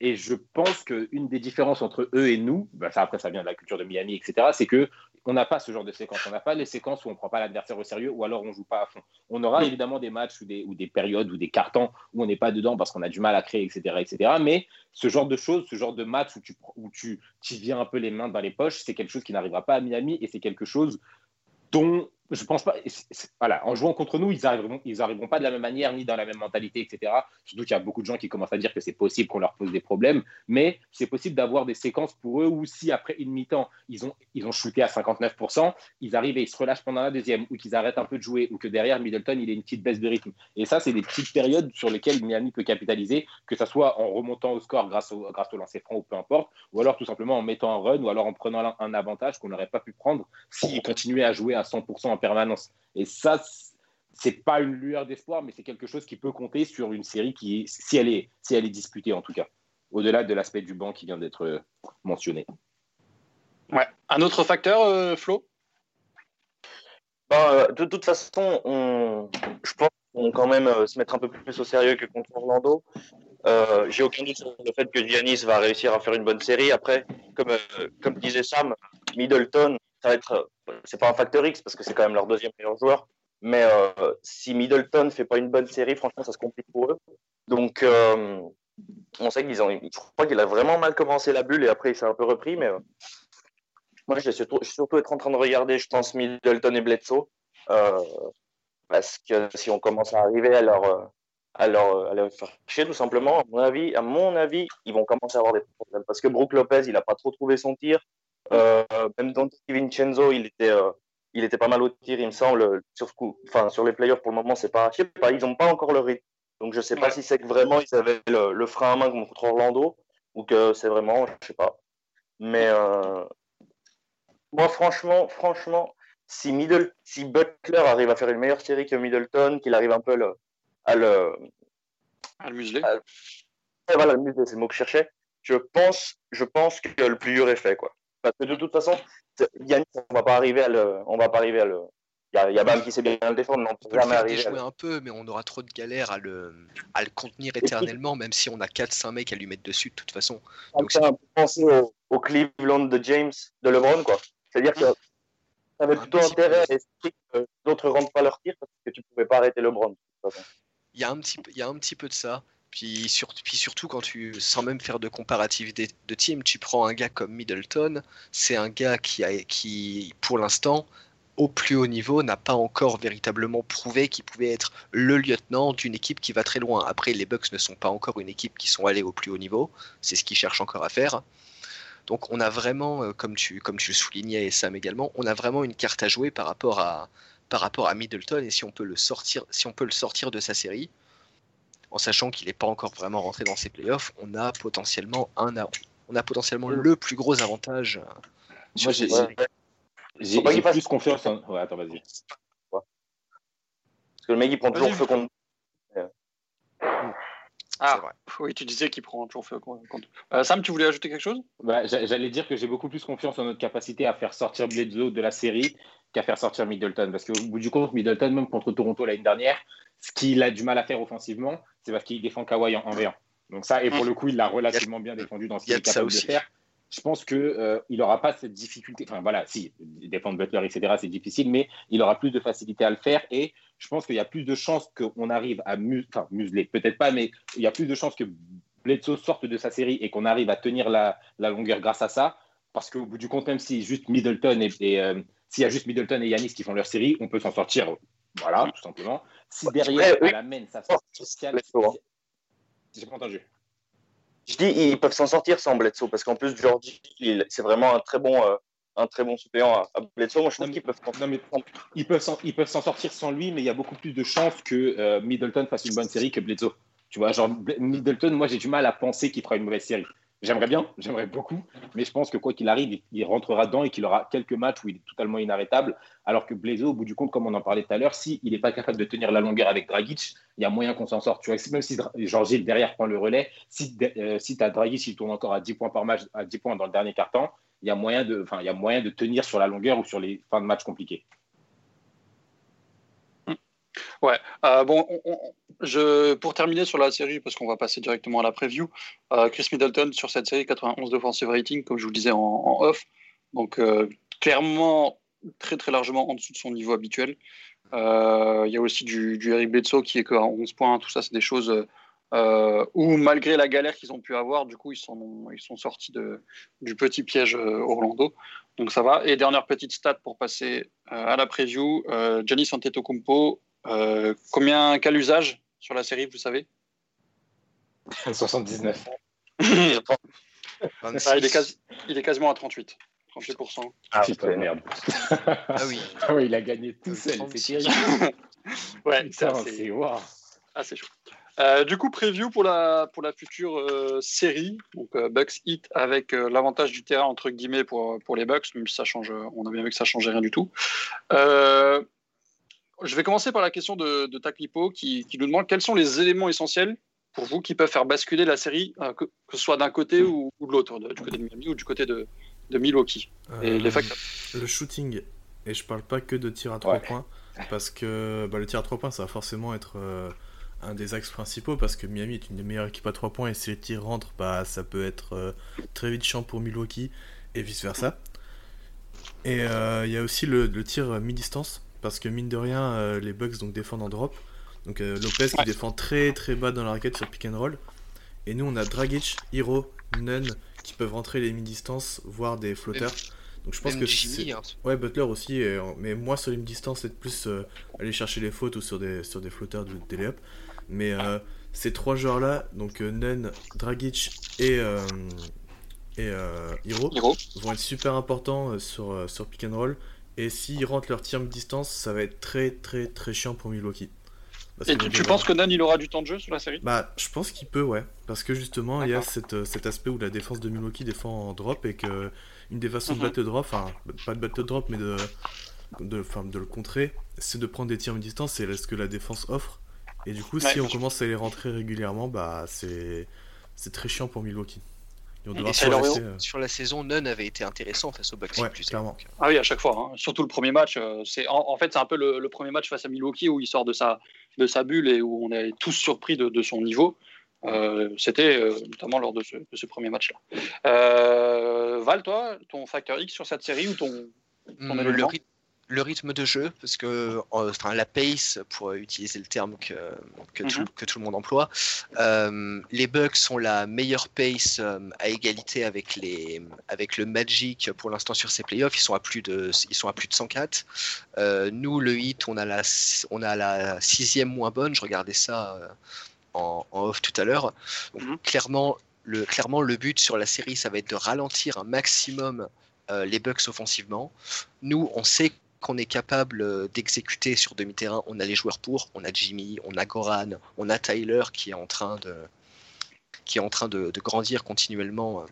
Et je pense qu'une des différences entre eux et nous, bah, ça après ça vient de la culture de Miami, etc., c'est que on n'a pas ce genre de séquence. On n'a pas les séquences où on ne prend pas l'adversaire au sérieux ou alors on ne joue pas à fond. On aura évidemment des matchs ou des, ou des périodes ou des cartons où on n'est pas dedans parce qu'on a du mal à créer, etc., etc. Mais ce genre de choses, ce genre de match où tu, où tu, tu viens un peu les mains dans les poches, c'est quelque chose qui n'arrivera pas à Miami et c'est quelque chose dont je pense pas. Voilà, en jouant contre nous, ils arriveront, ils arriveront pas de la même manière ni dans la même mentalité, etc. Surtout qu'il y a beaucoup de gens qui commencent à dire que c'est possible qu'on leur pose des problèmes, mais c'est possible d'avoir des séquences pour eux où si après une mi-temps ils ont ils ont shooté à 59%, ils arrivent et ils se relâchent pendant la deuxième, ou qu'ils arrêtent un peu de jouer, ou que derrière Middleton il ait une petite baisse de rythme. Et ça, c'est des petites périodes sur lesquelles Miami peut capitaliser, que ça soit en remontant au score grâce au grâce au lancer franc ou peu importe, ou alors tout simplement en mettant un run, ou alors en prenant un avantage qu'on n'aurait pas pu prendre s'ils continuaient à jouer à 100% permanence. Et ça, c'est pas une lueur d'espoir, mais c'est quelque chose qui peut compter sur une série qui, si elle est, si elle est disputée en tout cas, au-delà de l'aspect du banc qui vient d'être euh, mentionné. Ouais. Un autre facteur, euh, Flo? Euh, De toute façon, on, je pense qu'on quand même se mettre un peu plus au sérieux que contre Orlando. J'ai aucun doute sur le fait que Giannis va réussir à faire une bonne série. Après, comme, comme disait Sam, Middleton, ça va être c'est pas un facteur X parce que c'est quand même leur deuxième meilleur joueur. Mais euh, si Middleton fait pas une bonne série, franchement, ça se complique pour eux. Donc, euh, on sait qu'ils ont. Je crois qu'il a vraiment mal commencé la bulle et après il s'est un peu repris. Mais euh, moi, je vais surtout, surtout, être en train de regarder, je pense, Middleton et Bledsoe. parce que si on commence à arriver à leur, à leur faire chier tout simplement. À mon avis, à mon avis, ils vont commencer à avoir des problèmes parce que Brook Lopez, il a pas trop trouvé son tir. Euh, même Dante Vincenzo, il était, euh, il était pas mal au tir, il me semble. Sur, coup, enfin, sur les players, pour le moment, c'est pas, je sais pas, ils ont pas encore le rythme. Donc je sais pas si c'est que vraiment ils avaient le, le frein à main contre Orlando ou que c'est vraiment, je sais pas. Mais euh, moi, franchement, franchement, si, Middle, si Butler arrive à faire une meilleure série que Middleton, qu'il arrive un peu le- à le, À le museler. Ouais, voilà, le musée, c'est le mot que je cherchais. Je pense, je pense que le plus dur est fait, quoi. Parce que de toute façon, Yannis, on va pas arriver à le, on va pas arriver à le. Il y a, il y a Bam qui sait bien le défendre, mais on On peut peut le jamais arriver à le. un peu, mais on aura trop de galères à le, à le contenir éternellement, même si on a 4-5 mecs à lui mettre dessus de toute façon. Donc, Ça me penser au, au Cleveland de James, de LeBron, quoi. C'est-à-dire que ça avait plutôt peu. intérêt à esprit que d'autres rentrent pas leur tir parce que tu pouvais pas arrêter LeBron. de toute façon. Il y a un petit, il y a un petit peu de ça. Puis, sur- puis surtout, quand tu, sans même faire de comparatif de team, tu prends un gars comme Middleton. C'est un gars qui, qui, pour l'instant, au plus haut niveau, n'a pas encore véritablement prouvé qu'il pouvait être le lieutenant d'une équipe qui va très loin. Après, les Bucks ne sont pas encore une équipe qui sont allés au plus haut niveau. C'est ce qu'ils cherchent encore à faire. Donc, on a vraiment, euh, comme tu, comme tu le soulignais et Sam également, on a vraiment une carte à jouer par rapport à, par rapport à Middleton et si on peut le sortir, si on peut le sortir de sa série, en sachant qu'il n'est pas encore vraiment rentré dans ses playoffs, on a potentiellement un, on a potentiellement le plus gros avantage. euh, sur Moi, j'ai- fasse- plus confiance en. Ouais, attends, vas-y. Parce que le mec, il prend toujours feu contre. Ah, vrai. oui, tu disais qu'il prend toujours feu contre. Euh, Sam, tu voulais ajouter quelque chose? Bah, j'a- J'allais dire que j'ai beaucoup plus confiance en notre capacité à faire sortir Bledsoe de la série qu'à faire sortir Middleton. Parce qu'au bout du compte, Middleton, même contre Toronto l'année dernière, ce qu'il a du mal à faire offensivement, c'est parce qu'il défend Kawhi en, en V1. Donc ça, et pour le coup, il l'a relativement bien défendu dans ce qu'il est capable de faire. Je pense que euh, n'aura pas cette difficulté. Enfin voilà, si défendre Butler, etc., c'est difficile, mais il aura plus de facilité à le faire. Et je pense qu'il y a plus de chances qu'on arrive à mus enfin, museler, peut-être pas, mais il y a plus de chances que Bledsoe sorte de sa série et qu'on arrive à tenir la, la longueur grâce à ça. Parce qu'au bout du compte, même si juste Middleton et, et, euh, s'il y a juste Middleton et Yanis qui font leur série, on peut s'en sortir. Voilà, tout simplement. Si derrière, Ouais, oui. à la main, ça sort social. Bledsoe, hein. J'ai pas entendu. Je dis, ils peuvent s'en sortir sans Bledsoe parce qu'en plus, Georgie, c'est vraiment un très bon, euh, un très bon suppléant à, à Bledsoe. Moi, je trouve qu'ils peuvent. s'en- Non, mais ils peuvent s'en, ils peuvent s'en sortir sans lui, mais il y a beaucoup plus de chances que euh, Middleton fasse une bonne série que Bledsoe. Tu vois, genre Middleton, moi j'ai du mal à penser qu'il fera une mauvaise série. J'aimerais bien, j'aimerais beaucoup, mais je pense que quoi qu'il arrive, il, rentrera dedans et qu'il aura quelques matchs où il est totalement inarrêtable. Alors que Bledsoe, au bout du compte, comme on en parlait tout à l'heure, s'il n'est pas capable de tenir la longueur avec Dragic, il y a moyen qu'on s'en sorte. Tu même si Dra- Georges Gilles derrière prend le relais, si, euh, si tu as Dragic, il tourne encore à 10 points par match, à 10 points dans le dernier quart-temps, il y a moyen de, y a moyen de tenir sur la longueur ou sur les fins de match compliquées. Ouais. Euh, bon, on- on- je, pour terminer sur la série, parce qu'on va passer directement à la preview, euh, Chris Middleton sur cette série, 91 d'offensive rating, comme je vous le disais en, off. Donc, euh, clairement, très très largement en dessous de son niveau habituel. Il y a aussi du, Eric Bledsoe qui est qu'à 11 points. Tout ça, c'est des choses où, malgré la galère qu'ils ont pu avoir, du coup, ils sont, ils sont sortis de, du petit piège Orlando. Donc, ça va. Et dernière petite stat pour passer à la preview Giannis Antetokounmpo, euh, combien, quel usage sur la série, vous savez? 79. Ah, il, est quasi- il est quasiment à 38. 38%. Ah, Putain de c'est- merde. Ah oui. Ah ouais, il a gagné tout seul. 36. C'est terrible. ouais, c'est Putain, assez, c'est waouh. assez chaud. Euh, du coup, preview pour la, pour la future euh, série, donc euh, Bucks Hit avec euh, l'avantage du terrain entre guillemets pour, pour les Bucks, même si ça change, on a bien vu que ça changeait rien du tout. Je vais commencer par la question de, de Taklipo qui, qui nous demande quels sont les éléments essentiels pour vous qui peuvent faire basculer la série, euh, que, que ce soit d'un côté ou, ou de l'autre, du côté de Miami ou du côté de, de Milwaukee. Et Euh, les facteurs. Le shooting, et je parle pas que de tir à 3 Ouais. points, parce que bah, le tir à 3 points, ça va forcément être euh, un des axes principaux, parce que Miami est une des meilleures équipes à 3 points, et si les tirs rentrent, bah, ça peut être euh, très vite chiant pour Milwaukee, et vice-versa. Et euh, il y a aussi le, le tir mi-distance, parce que mine de rien, euh, les Bucks donc, défendent en drop. Donc euh, Lopez qui Ouais. défend très très bas dans la raquette sur pick and roll. Et nous, on a Dragic, Hiro, Nunn qui peuvent rentrer les mi-distances, voire des flotteurs. Donc je pense Même que Jimmy, hein. Ouais, Butler aussi, et, euh, mais moi sur les distance, c'est plus euh, aller chercher les fautes ou sur des, sur des flotteurs de, des layups. Mais euh, ces trois joueurs-là, donc euh, Nunn, Dragic et, et Hiro, Hiro. vont être super importants sur, sur pick and roll. Et s'ils rentrent leur tir distance, ça va être très très très chiant pour Milwaukee. Parce Et tu, penses que Nan il aura du temps de jeu sur la série? Bah, je pense qu'il peut, ouais. Parce que justement, il y a cette, euh, cet aspect où la défense de Milwaukee défend en drop et que une des façons de Mhm. battre le drop, enfin, pas de battre le drop, mais de, de, de le contrer, c'est de prendre des tirs à distance, c'est ce que la défense offre. Et du coup, si on commence à les rentrer régulièrement, bah, c'est très chiant pour Milwaukee. Ils vont devoir Et laisser, euh, Sur la saison, Nunn avait été intéressant face aux Bucks Ouais, clairement. Ah oui, à chaque fois. hein. Surtout le premier match. euh, c'est en, en fait, c'est un peu le, le premier match face à Milwaukee où il sort de sa, de sa bulle et où on est tous surpris de, de son niveau. Euh, C'était euh, notamment lors de ce, de ce premier match-là. Euh, Val, toi, ton facteur X sur cette série ou ton. Hmm, le, le rythme de jeu, parce que enfin la pace, pour utiliser le terme que, que, tout, Mhm. que tout le monde emploie, euh, les Bucks ont la meilleure pace euh, à égalité avec, les, avec le Magic pour l'instant sur ces playoffs. Ils sont à plus de, ils sont à plus de 104. Euh, nous, le hit, on a, la, on a la sixième moins bonne. Je regardais ça en, en off tout à l'heure. Donc, Mhm. clairement, le, clairement, le but sur la série, ça va être de ralentir un maximum euh, les Bucks offensivement. Nous, on sait qu'on est capable euh, d'exécuter sur demi-terrain. On a les joueurs pour, on a Jimmy, on a Goran, on a Tyler qui est en train de, qui est en train de, grandir continuellement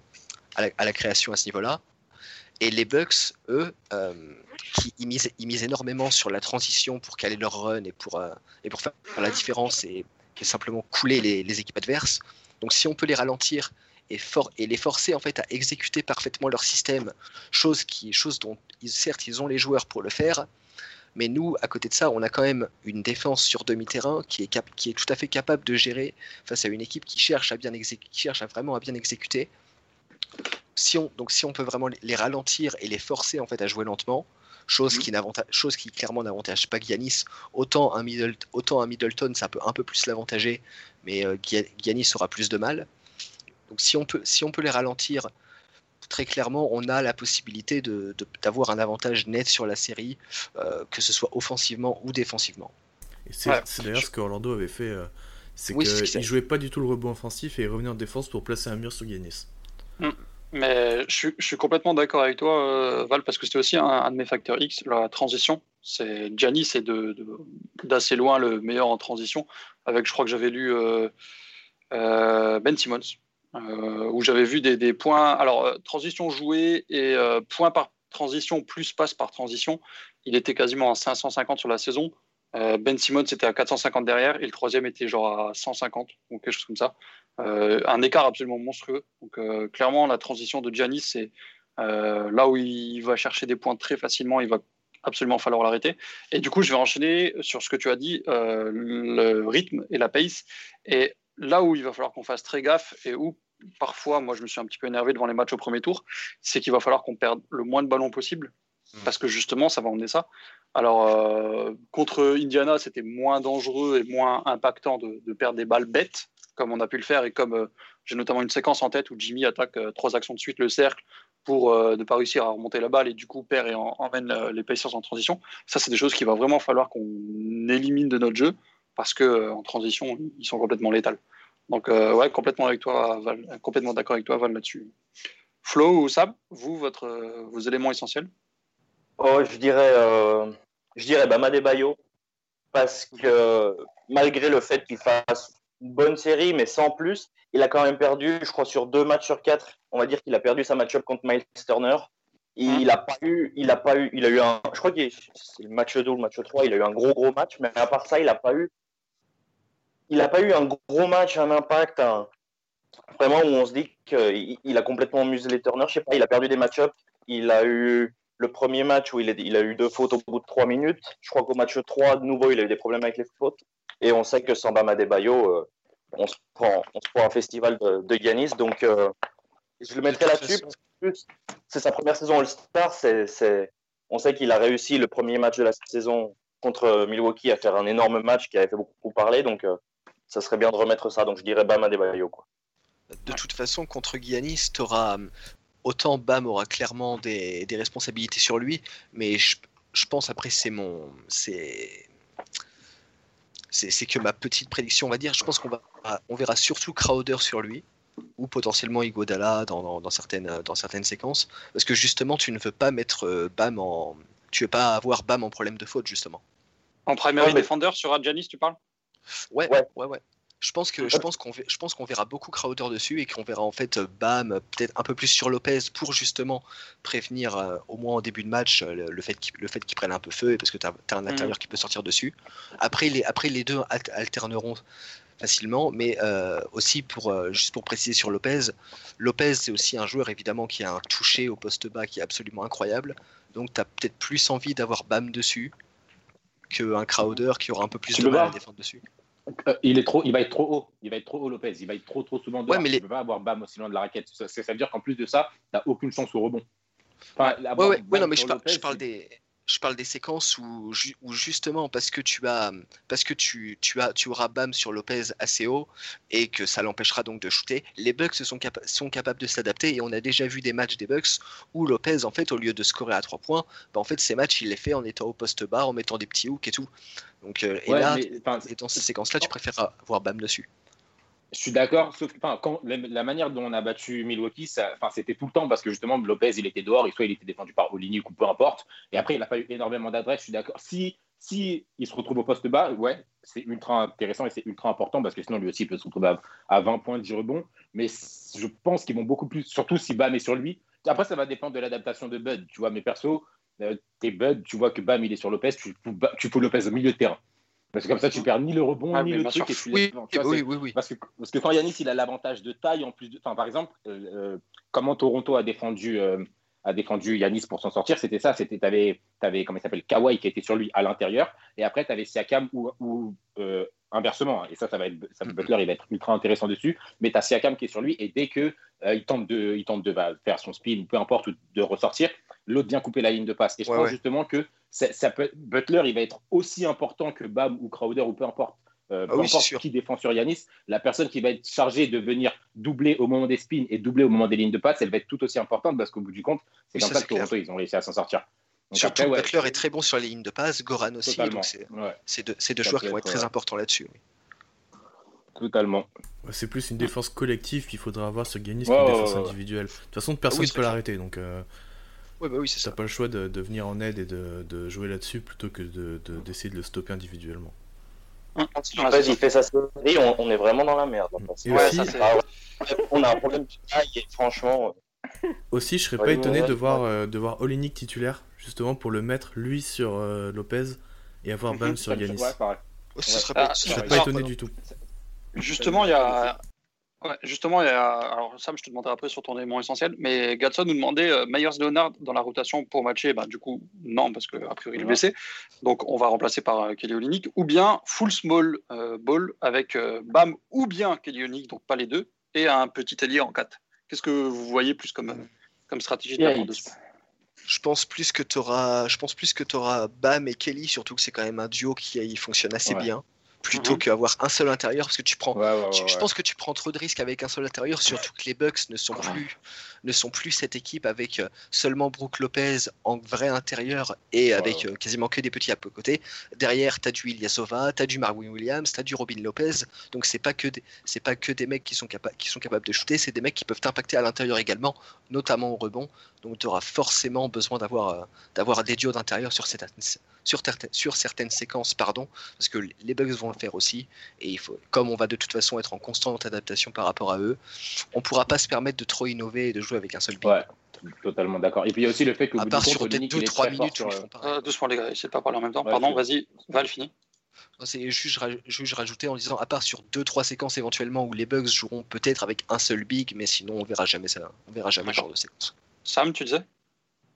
euh, à la, création à ce niveau-là. Et les Bucks, eux, euh, qui ils misent, énormément sur la transition pour caler leur run et pour, et pour faire la différence et, simplement couler les équipes adverses. Donc si on peut les ralentir et, for- et les forcer en fait à exécuter parfaitement leur système, chose, qui, chose dont ils, certes ils ont les joueurs pour le faire, mais nous, à côté de ça, on a quand même une défense sur demi-terrain qui est, cap- qui est tout à fait capable de gérer face à une équipe qui cherche à bien qui cherche à vraiment à bien exécuter. Si on, donc si on peut vraiment les- ralentir et les forcer en fait à jouer lentement, chose qui, n'avanta- chose qui clairement n'avantage pas Giannis, autant un, Middle- autant un Middleton ça peut un peu plus l'avantager, mais euh, Gia- Giannis aura plus de mal. Donc si on peut, si on peut les ralentir, très clairement, on a la possibilité de- de- d'avoir un avantage net sur la série, euh, que ce soit offensivement ou défensivement. C'est Ouais. c'est d'ailleurs ce que Orlando avait fait. euh, c'est Oui, c'est ce qu'il jouait pas du tout le rebond offensif et il revenait en défense pour placer un mur sur Giannis. Mais je, suis- je suis complètement d'accord avec toi, euh, Val, parce que c'était aussi un, un de mes facteurs X, la transition. C'est Giannis est de- de- d'assez loin le meilleur en transition. Avec, je crois que j'avais lu euh, euh, Ben Simmons, euh, où j'avais vu des, points. Alors, euh, transition jouée et euh, points par transition plus passe par transition. Il était quasiment à 550 sur la saison. Euh, ben Simmons était à 450 derrière et le troisième était genre à 150 ou quelque chose comme ça. Un écart absolument monstrueux. Donc clairement, la transition de Giannis, c'est là où il va chercher des points très facilement. Il va absolument falloir l'arrêter. Et du coup, je vais enchaîner sur ce que tu as dit, le rythme et la pace. Et là où il va falloir qu'on fasse très gaffe et où parfois, moi, je me suis un petit peu énervé devant les matchs au premier tour, c'est qu'il va falloir qu'on perde le moins de ballons possible. Parce que justement, ça va emmener ça. Alors, euh, contre Indiana, c'était moins dangereux et moins impactant de, de perdre des balles bêtes, comme on a pu le faire, et comme euh, j'ai notamment une séquence en tête où Jimmy attaque euh, trois actions de suite le cercle pour ne pas réussir à remonter la balle et du coup perd et en- emmène les Pacers en transition. Ça, c'est des choses qu'il va vraiment falloir qu'on élimine de notre jeu parce que euh, en transition, ils sont complètement létals. Donc, euh, ouais, complètement avec toi, Val, complètement d'accord avec toi, Val, là-dessus. Flo ou Sab, vous, votre, euh, vos éléments essentiels? Oh, je dirais, euh, je dirais Bama Bayo parce que malgré le fait qu'il fasse une bonne série, mais sans plus, il a quand même perdu, je crois, sur deux matchs sur quatre. On va dire qu'il a perdu sa match-up contre Miles Turner. Il a pas eu, il a pas eu, il a eu un, je crois que c'est le match 2 ou le match 3, il a eu un gros gros match, mais à part ça, il a pas eu, il a pas eu un gros match, un impact, un- vraiment où on se dit qu'il il a complètement muselé Turner. Je sais pas, il a perdu des match-up, il a eu le premier match où il, est- il a eu deux fautes au bout de trois minutes. Je crois qu'au match 3, de nouveau, il a eu des problèmes avec les fautes. Et on sait que sans Bama Bayo, euh, on, se prend, on se prend un festival de, de Giannis. Donc, euh, je le mettrai là-dessus. C'est sa première saison All-Star. c'est- c'est- On sait qu'il a réussi le premier match de la saison contre Milwaukee à faire un énorme match qui avait fait beaucoup parler. Donc, euh, ça serait bien de remettre ça. Donc, je dirais Bama Bayo. Quoi. De toute façon, contre Giannis, t'auras autant Bam aura clairement des, des responsabilités sur lui, mais je, je pense après c'est mon c'est c'est que ma petite prédiction, on va dire, je pense qu'on va, on verra surtout Crowder sur lui ou potentiellement Igodala dans, dans, dans, certaines, dans certaines séquences, parce que justement, tu ne veux pas mettre euh, Bam en, tu veux pas avoir Bam en problème de faute justement. En primary defender sur Adjanis, tu parles? Ouais, ouais, ouais, ouais. Je pense que je pense qu'on je pense qu'on verra beaucoup Crowder dessus et qu'on verra en fait Bam peut-être un peu plus sur Lopez pour justement prévenir euh, au moins au début de match euh, le, fait qu'il le fait qu'il prenne un peu feu parce que tu as, un mm. intérieur qui peut sortir dessus. Après les après les deux alterneront facilement, mais euh, aussi pour juste pour préciser sur Lopez, Lopez c'est aussi un joueur évidemment qui a un toucher au poste bas qui est absolument incroyable. Donc tu as peut-être plus envie d'avoir Bam dessus qu'un Crowder qui aura un peu plus de mal à défendre dessus. Euh, il, est trop, il va être trop haut. Il va être trop haut, Lopez. Il va être trop, trop souvent dehors. Ouais, mais les... Tu ne peux pas avoir Bam aussi loin de la raquette. Ça, veut dire qu'en plus de ça, tu n'as aucune chance au rebond. Enfin, ouais, ouais, non, mais je, je parle des, je parle des séquences où, où, justement parce que tu as parce que tu, tu as tu auras Bam sur Lopez assez haut et que ça l'empêchera donc de shooter, les Bucks sont, sont capables de s'adapter et on a déjà vu des matchs des Bucks où Lopez en fait au lieu de scorer à 3 points, bah, en fait ces matchs il les fait en étant au poste bas, en mettant des petits hooks et tout. Donc euh, et là et dans ces séquences là tu préfères avoir Bam dessus. Je suis d'accord, sauf que la, manière dont on a battu Milwaukee, c'était tout le temps parce que justement Lopez il était dehors, et soit il était défendu par Olinik ou peu importe. Et après, il n'a pas eu énormément d'adresse. Je suis d'accord. Si, il se retrouve au poste bas, ouais, c'est ultra intéressant et c'est ultra important parce que sinon lui aussi il peut se retrouver à, 20 points de rebond. Mais je pense qu'ils vont beaucoup plus, surtout si Bam est sur lui. Après, ça va dépendre de l'adaptation de Bud, tu vois. Mais perso, euh, tes Bud, tu vois que Bam il est sur Lopez, tu, tu fous Lopez au milieu de terrain. Parce que comme ça, tu perds ni le rebond, ni le truc. Et tu oui, oui, oui, oui, Parce que, parce que quand Yanis, il a l'avantage de taille en plus de. Enfin, par exemple, euh, euh, comment Toronto a défendu, euh, a défendu Yanis pour s'en sortir, c'était ça. C'était, tu avais, avais, comment il s'appelle, Kawhi qui était sur lui à l'intérieur. Et après, tu avais Siakam ou, ou inversement. Hein. Et ça, ça va être, ça, Butler, il va être ultra intéressant dessus. Mais tu as Siakam qui est sur lui. Et dès que il tente de, il tente de bah, faire son spin, ou peu importe, ou de ressortir, l'autre vient couper la ligne de passe. Et je pense justement que ça peut, Butler, il va être aussi important que Bam ou Crowder ou peu importe. Euh, ah peu importe qui défend sur Yanis, la personne qui va être chargée de venir doubler au moment des spins et doubler au moment des lignes de passe, elle va être tout aussi importante parce qu'au bout du compte, c'est comme ça, que Toronto, ils ont réussi à s'en sortir. Surtout Butler est très bon sur les lignes de passe, Goran aussi, donc c'est deux, deux joueurs qui vont être très importants là-dessus. Totalement. C'est plus une défense collective qu'il faudra avoir sur Yanis qu'une défense individuelle. De toute façon, personne ne peut l'arrêter, donc... Euh, Ouais, bah oui, c'est ça. pas le choix de, de, venir en aide et de, de jouer là-dessus plutôt que d'essayer de, de, le stopper individuellement. Vas-y, il fait sa série, on, on, est vraiment dans la merde. on a un problème de taille franchement. Euh, aussi, je serais pas étonné de voir, euh, de voir Olinik titulaire, justement pour le mettre lui sur euh, Lopez et avoir Bam sur Yanis. Ouais, ce serait pas, serais pas étonné du tout. Justement, il y a, Ouais, justement, alors Sam, je te demanderai après sur ton élément essentiel, mais Gatson nous demandait euh, Myers Leonard dans la rotation pour matcher. Ben, du coup, non, parce qu'a priori il est blessé. Donc on va remplacer par euh, Kelly Olynyk, ou bien full small euh, ball avec Bam, ou bien Kelly Olynyk, donc pas les deux, et un petit allié en 4. Qu'est-ce que vous voyez plus comme, comme stratégie de je pense plus que tu auras, je pense plus que tu auras Bam et Kelly, surtout que c'est quand même un duo qui fonctionne assez bien plutôt mhm. qu'avoir un seul intérieur parce que tu prends je pense que tu prends trop de risques avec un seul intérieur surtout que les Bucks ne sont plus ne sont plus cette équipe avec euh, seulement Brook Lopez en vrai intérieur et avec euh, quasiment que des petits à côté. Derrière tu as du Ilyasova tu as du Marvin Williams tu as du Robin Lopez. Donc c'est pas que c'est pas que des mecs qui sont capables qui sont capables de shooter c'est des mecs qui peuvent t'impacter à l'intérieur également notamment au rebond. Donc tu auras forcément besoin d'avoir euh, d'avoir des duos d'intérieur sur cette sur, sur certaines séquences, pardon, parce que les bugs vont le faire aussi. Et il faut, comme on va de toute façon être en constante adaptation par rapport à eux, on ne pourra pas se permettre de trop innover et de jouer avec un seul big. Ouais, totalement d'accord. Et puis il y a aussi le fait que. À part sur 2-3 minutes, sur, euh... doucement les gars, c'est pas parler en même temps. Pardon, vas-y, Val, fini. C'est juste, juste rajouter en disant, à part sur 2-3 séquences éventuellement où les bugs joueront peut-être avec un seul big, mais sinon on verra jamais ça. On verra jamais ce genre de séquence. Sam, tu disais?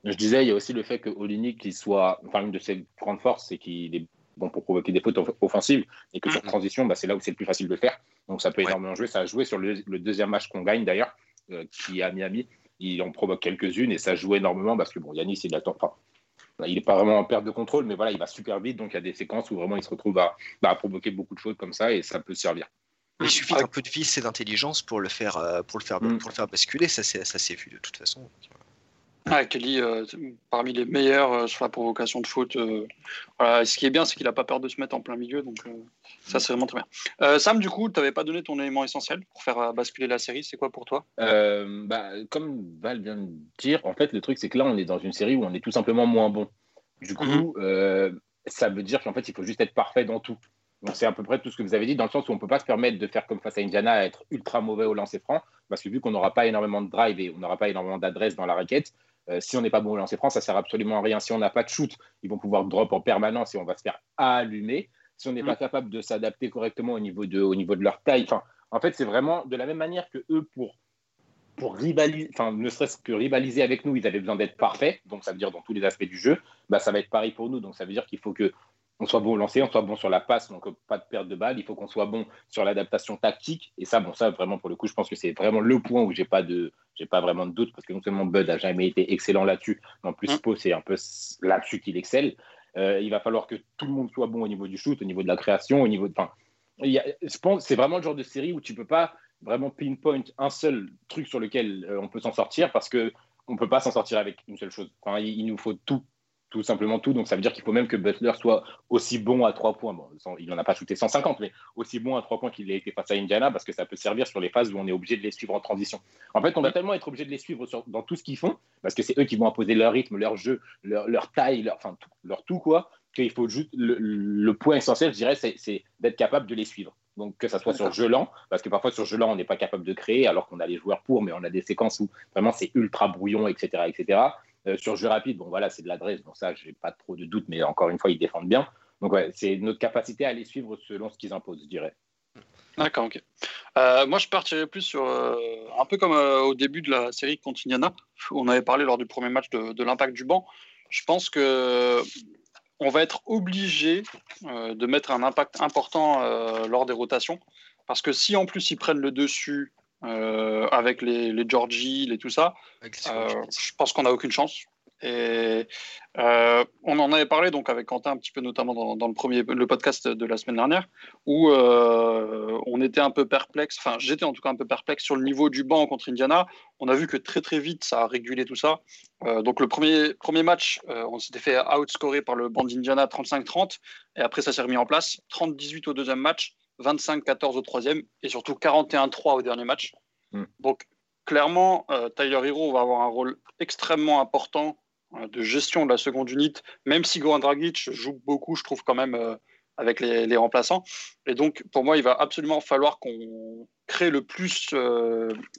Je disais, il y a aussi le fait que Olinik, il soit, enfin, une de ses grandes forces, c'est qu'il est bon pour provoquer des fautes offensives et que sur mm-hmm. transition, bah, c'est là où c'est le plus facile de le faire. Donc ça peut énormément jouer. Ça a joué sur le, deuxième match qu'on gagne d'ailleurs, euh, qui est à Miami. Il en provoque quelques-unes et ça joue énormément parce que bon, Yanis, il attend. Enfin, il n'est pas vraiment en perte de contrôle, mais voilà, il va super vite. Donc il y a des séquences où vraiment il se retrouve à, bah, provoquer beaucoup de choses comme ça et ça peut servir. Il suffit d'un peu de vice et d'intelligence pour le faire, euh, pour le faire, mm. pour le faire basculer. Ça, ça s'est vu de toute façon. Ah, Kelly, euh, parmi les meilleurs euh, sur la provocation de faute. euh, voilà. Ce qui est bien, c'est qu'il n'a pas peur de se mettre en plein milieu. Donc, ça, c'est vraiment très bien. Sam, du coup, tu n'avais pas donné ton élément essentiel pour faire basculer la série. C'est quoi pour toi? Bah, comme Val vient de dire, en fait, le truc, c'est que là, on est dans une série où on est tout simplement moins bon. Du coup, Mhm. ça veut dire qu'en fait, il faut juste être parfait dans tout. Donc, c'est à peu près tout ce que vous avez dit, dans le sens où on ne peut pas se permettre de faire comme face à Indiana, être ultra mauvais au lancer franc, parce que vu qu'on n'aura pas énormément de drive et on n'aura pas énormément d'adresse dans la raquette, euh, si on n'est pas bon au lancer franc, ça sert absolument à rien. Si on n'a pas de shoot, ils vont pouvoir drop en permanence et on va se faire allumer. Si on n'est pas capable de s'adapter correctement au niveau de, au niveau de leur taille, enfin, en fait, c'est vraiment de la même manière que eux, pour, pour rivaliser, enfin, ne serait-ce que rivaliser avec nous, ils avaient besoin d'être parfaits, donc ça veut dire dans tous les aspects du jeu, bah, ça va être pareil pour nous. Donc ça veut dire qu'il faut que on soit bon au lancer, on soit bon sur la passe, donc euh, pas de perte de balle. Il faut qu'on soit bon sur l'adaptation tactique. Et ça, bon, ça vraiment pour le coup, je pense que c'est vraiment le point où j'ai pas de, j'ai pas vraiment de doute parce que non seulement Bud a jamais été excellent là-dessus, mais en plus Mm. Spo c'est un peu là-dessus qu'il excelle. Euh, il va falloir que tout le monde soit bon au niveau du shoot, au niveau de la création, au niveau de, enfin, il y a- je pense c'est vraiment le genre de série où tu peux pas vraiment pinpoint un seul truc sur lequel euh, on peut s'en sortir parce que on peut pas s'en sortir avec une seule chose. Enfin, il, il nous faut tout, tout simplement tout. Donc ça veut dire qu'il faut même que Butler soit aussi bon à trois points. Bon, il n'en a pas shooté 150, mais aussi bon à trois points qu'il l'a été face à Indiana parce que ça peut servir sur les phases où on est obligé de les suivre en transition. En fait, on va tellement être obligé de les suivre sur- dans tout ce qu'ils font parce que c'est eux qui vont imposer leur rythme, leur jeu, leur, leur taille, leur, enfin, tout, leur tout quoi. Qu'il faut juste le, le point essentiel, je dirais, c'est c'est d'être capable de les suivre. Donc que ça soit sur jeu lent, parce que parfois sur jeu lent, on n'est pas capable de créer, alors qu'on a les joueurs pour, mais on a des séquences où vraiment c'est ultra brouillon, etc. etc. Euh, sur jeu rapide, bon voilà, c'est de l'adresse, donc ça, j'ai pas trop de doute, mais encore une fois, ils défendent bien. Donc c'est notre capacité à les suivre selon ce qu'ils imposent, je dirais. D'accord, ok. Euh, moi, je partirais plus sur euh, un peu comme au début de la série contre Indiana. où On avait parlé lors du premier match de, de l'impact du banc. Je pense que on va être obligé de mettre un impact important lors des rotations, parce que si en plus ils prennent le dessus euh, avec les, les Georgie, les tout ça, euh, je pense qu'on n'a aucune chance. Et euh, on en avait parlé donc avec Quentin un petit peu notamment dans, dans le premier le podcast de la semaine dernière où on était un peu perplexe. Enfin, j'étais en tout cas un peu perplexe sur le niveau du banc contre Indiana. On a vu que très très vite ça a régulé tout ça. Donc le premier premier match, on s'était fait outscorer par le banc d'Indiana 35-30 et après ça s'est remis en place 30-18 au deuxième match, 25-14 au troisième et surtout 41-3 au dernier match. Mm. Donc clairement, euh, Tyler Hero va avoir un rôle extrêmement important euh, de gestion de la seconde unité, même si Goran Dragic joue beaucoup, je trouve quand même, euh, avec les, les remplaçants. Et donc, pour moi, il va absolument falloir qu'on crée le plus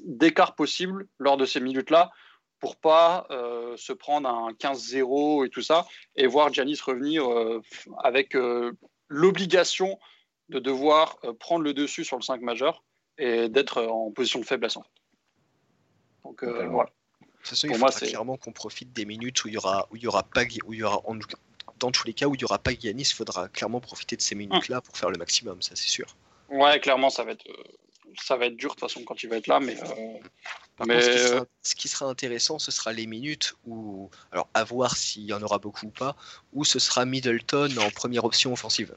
d'écart possible lors de ces minutes-là pour pas euh, se prendre un 15-0 et tout ça, et voir Giannis revenir euh, avec euh, l'obligation de devoir euh, prendre le dessus sur le 5 majeur et d'être en position de faiblesse. En fait. Donc euh, voilà. De toute façon, il Pour moi, c'est- clairement qu'on profite des minutes où il y aura, où il y aura pas, où il y aura, en- dans tous les cas où il y aura pas Giannis, il faudra clairement profiter de ces minutes-là pour faire le maximum, ça c'est sûr. Ouais, clairement, ça va être, euh, ça va être dur de toute façon quand il va être là, mais, euh, Par Mais- contre, ce qui, sera, ce qui sera intéressant, ce sera les minutes où, alors à voir s'il y en aura beaucoup ou pas, où ce sera Middleton en première option offensive.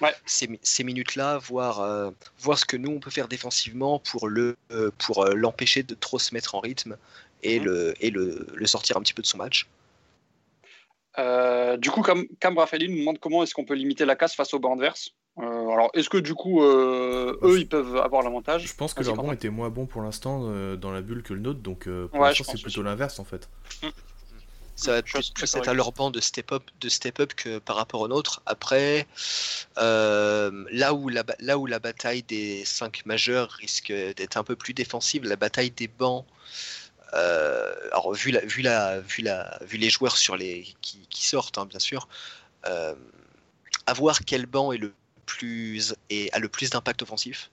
Ouais. Ces, mi- ces minutes-là, voir, euh, voir ce que nous on peut faire défensivement pour le, euh, pour euh, l'empêcher de trop se mettre en rythme et Mhm. le, et le, le sortir un petit peu de son match. euh, du coup, Cam, Cam Raffaelli nous demande comment est-ce qu'on peut limiter la casse face au banc adverse. Euh, alors, est-ce que du coup, euh, eux, ils peuvent avoir l'avantage? Je pense que leur banc Quentin. était moins bon pour l'instant euh, dans la bulle que le nôtre, donc euh, pour Ouais, l'instant je pense c'est plutôt l'inverse en fait. Ça va plus, plus être à leur banc de step up, de step up que par rapport au nôtre. Après, euh, là où la là où la bataille des cinq majeurs risque d'être un peu plus défensive, la bataille des bancs. euh, alors vu la vu la vu la vu les joueurs sur les qui, qui sortent hein, bien sûr, euh, à voir quel banc est le plus et a le plus d'impact offensif.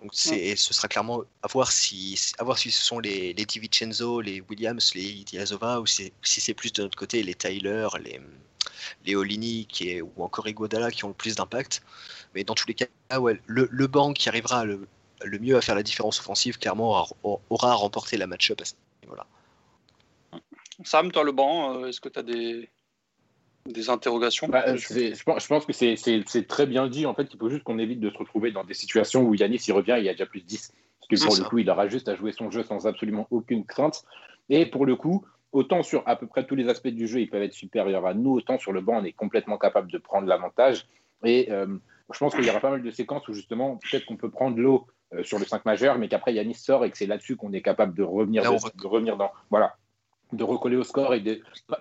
Donc c'est, ce sera clairement à voir si, à voir si ce sont les, les DiVincenzo, les Williams, les Diazova, ou si, si c'est plus de notre côté les Tyler, les, les Olinik et, ou encore Iguodala qui ont le plus d'impact. Mais dans tous les cas, ouais, le, le banc qui arrivera le, le mieux à faire la différence offensive, clairement, aura, aura remporté la match-up à ce niveau-là. Sam, toi, le banc, euh, est-ce que tu as des, des interrogations Bah, je, pense, je pense que c'est- très bien dit. En fait, il faut juste qu'on évite de se retrouver dans des situations où Yanis il revient, il y a déjà plus 10. Parce que pour ça. le coup, il aura juste à jouer son jeu sans absolument aucune crainte. Et pour le coup, autant sur à peu près tous les aspects du jeu, ils peuvent être supérieurs à nous, autant sur le banc, on est complètement capable de prendre l'avantage. Et euh, je pense qu'il y aura pas mal de séquences où justement, peut-être qu'on peut prendre l'eau euh, sur le 5 majeur, mais qu'après Yanis sort et que c'est là-dessus qu'on est capable de revenir, de, de revenir dans. Voilà. De recoller au score et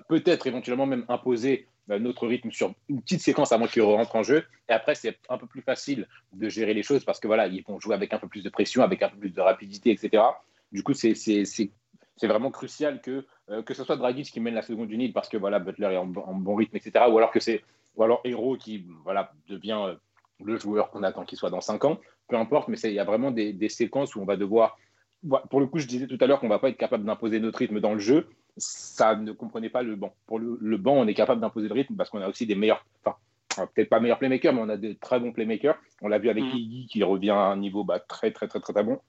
peut-être éventuellement même imposer euh, notre rythme sur une petite séquence avant qu'il rentre en jeu. Et après, c'est un peu plus facile de gérer les choses parce que voilà, ils vont jouer avec un peu plus de pression, avec un peu plus de rapidité, etc. Du coup, c'est vraiment crucial que, euh, que ce soit Dragic qui mène la seconde unité parce que voilà, Butler est en, bon- rythme, etc. Ou alors que c'est alors Hero qui voilà, devient euh, le joueur qu'on attend qu'il soit dans 5 ans. Peu importe, mais il y a vraiment des séquences où on va devoir. Pour le coup, je disais tout à l'heure qu'on va pas être capable d'imposer notre rythme dans le jeu. Ça ne comprenait pas le banc. Pour le, le banc, on est capable d'imposer le rythme parce qu'on a aussi des meilleurs. Enfin, euh, peut-être pas meilleurs playmakers, mais on a des très bons playmakers. On l'a vu avec Mhm. Iggy qui revient à un niveau bah, très, très, très, très, très bon.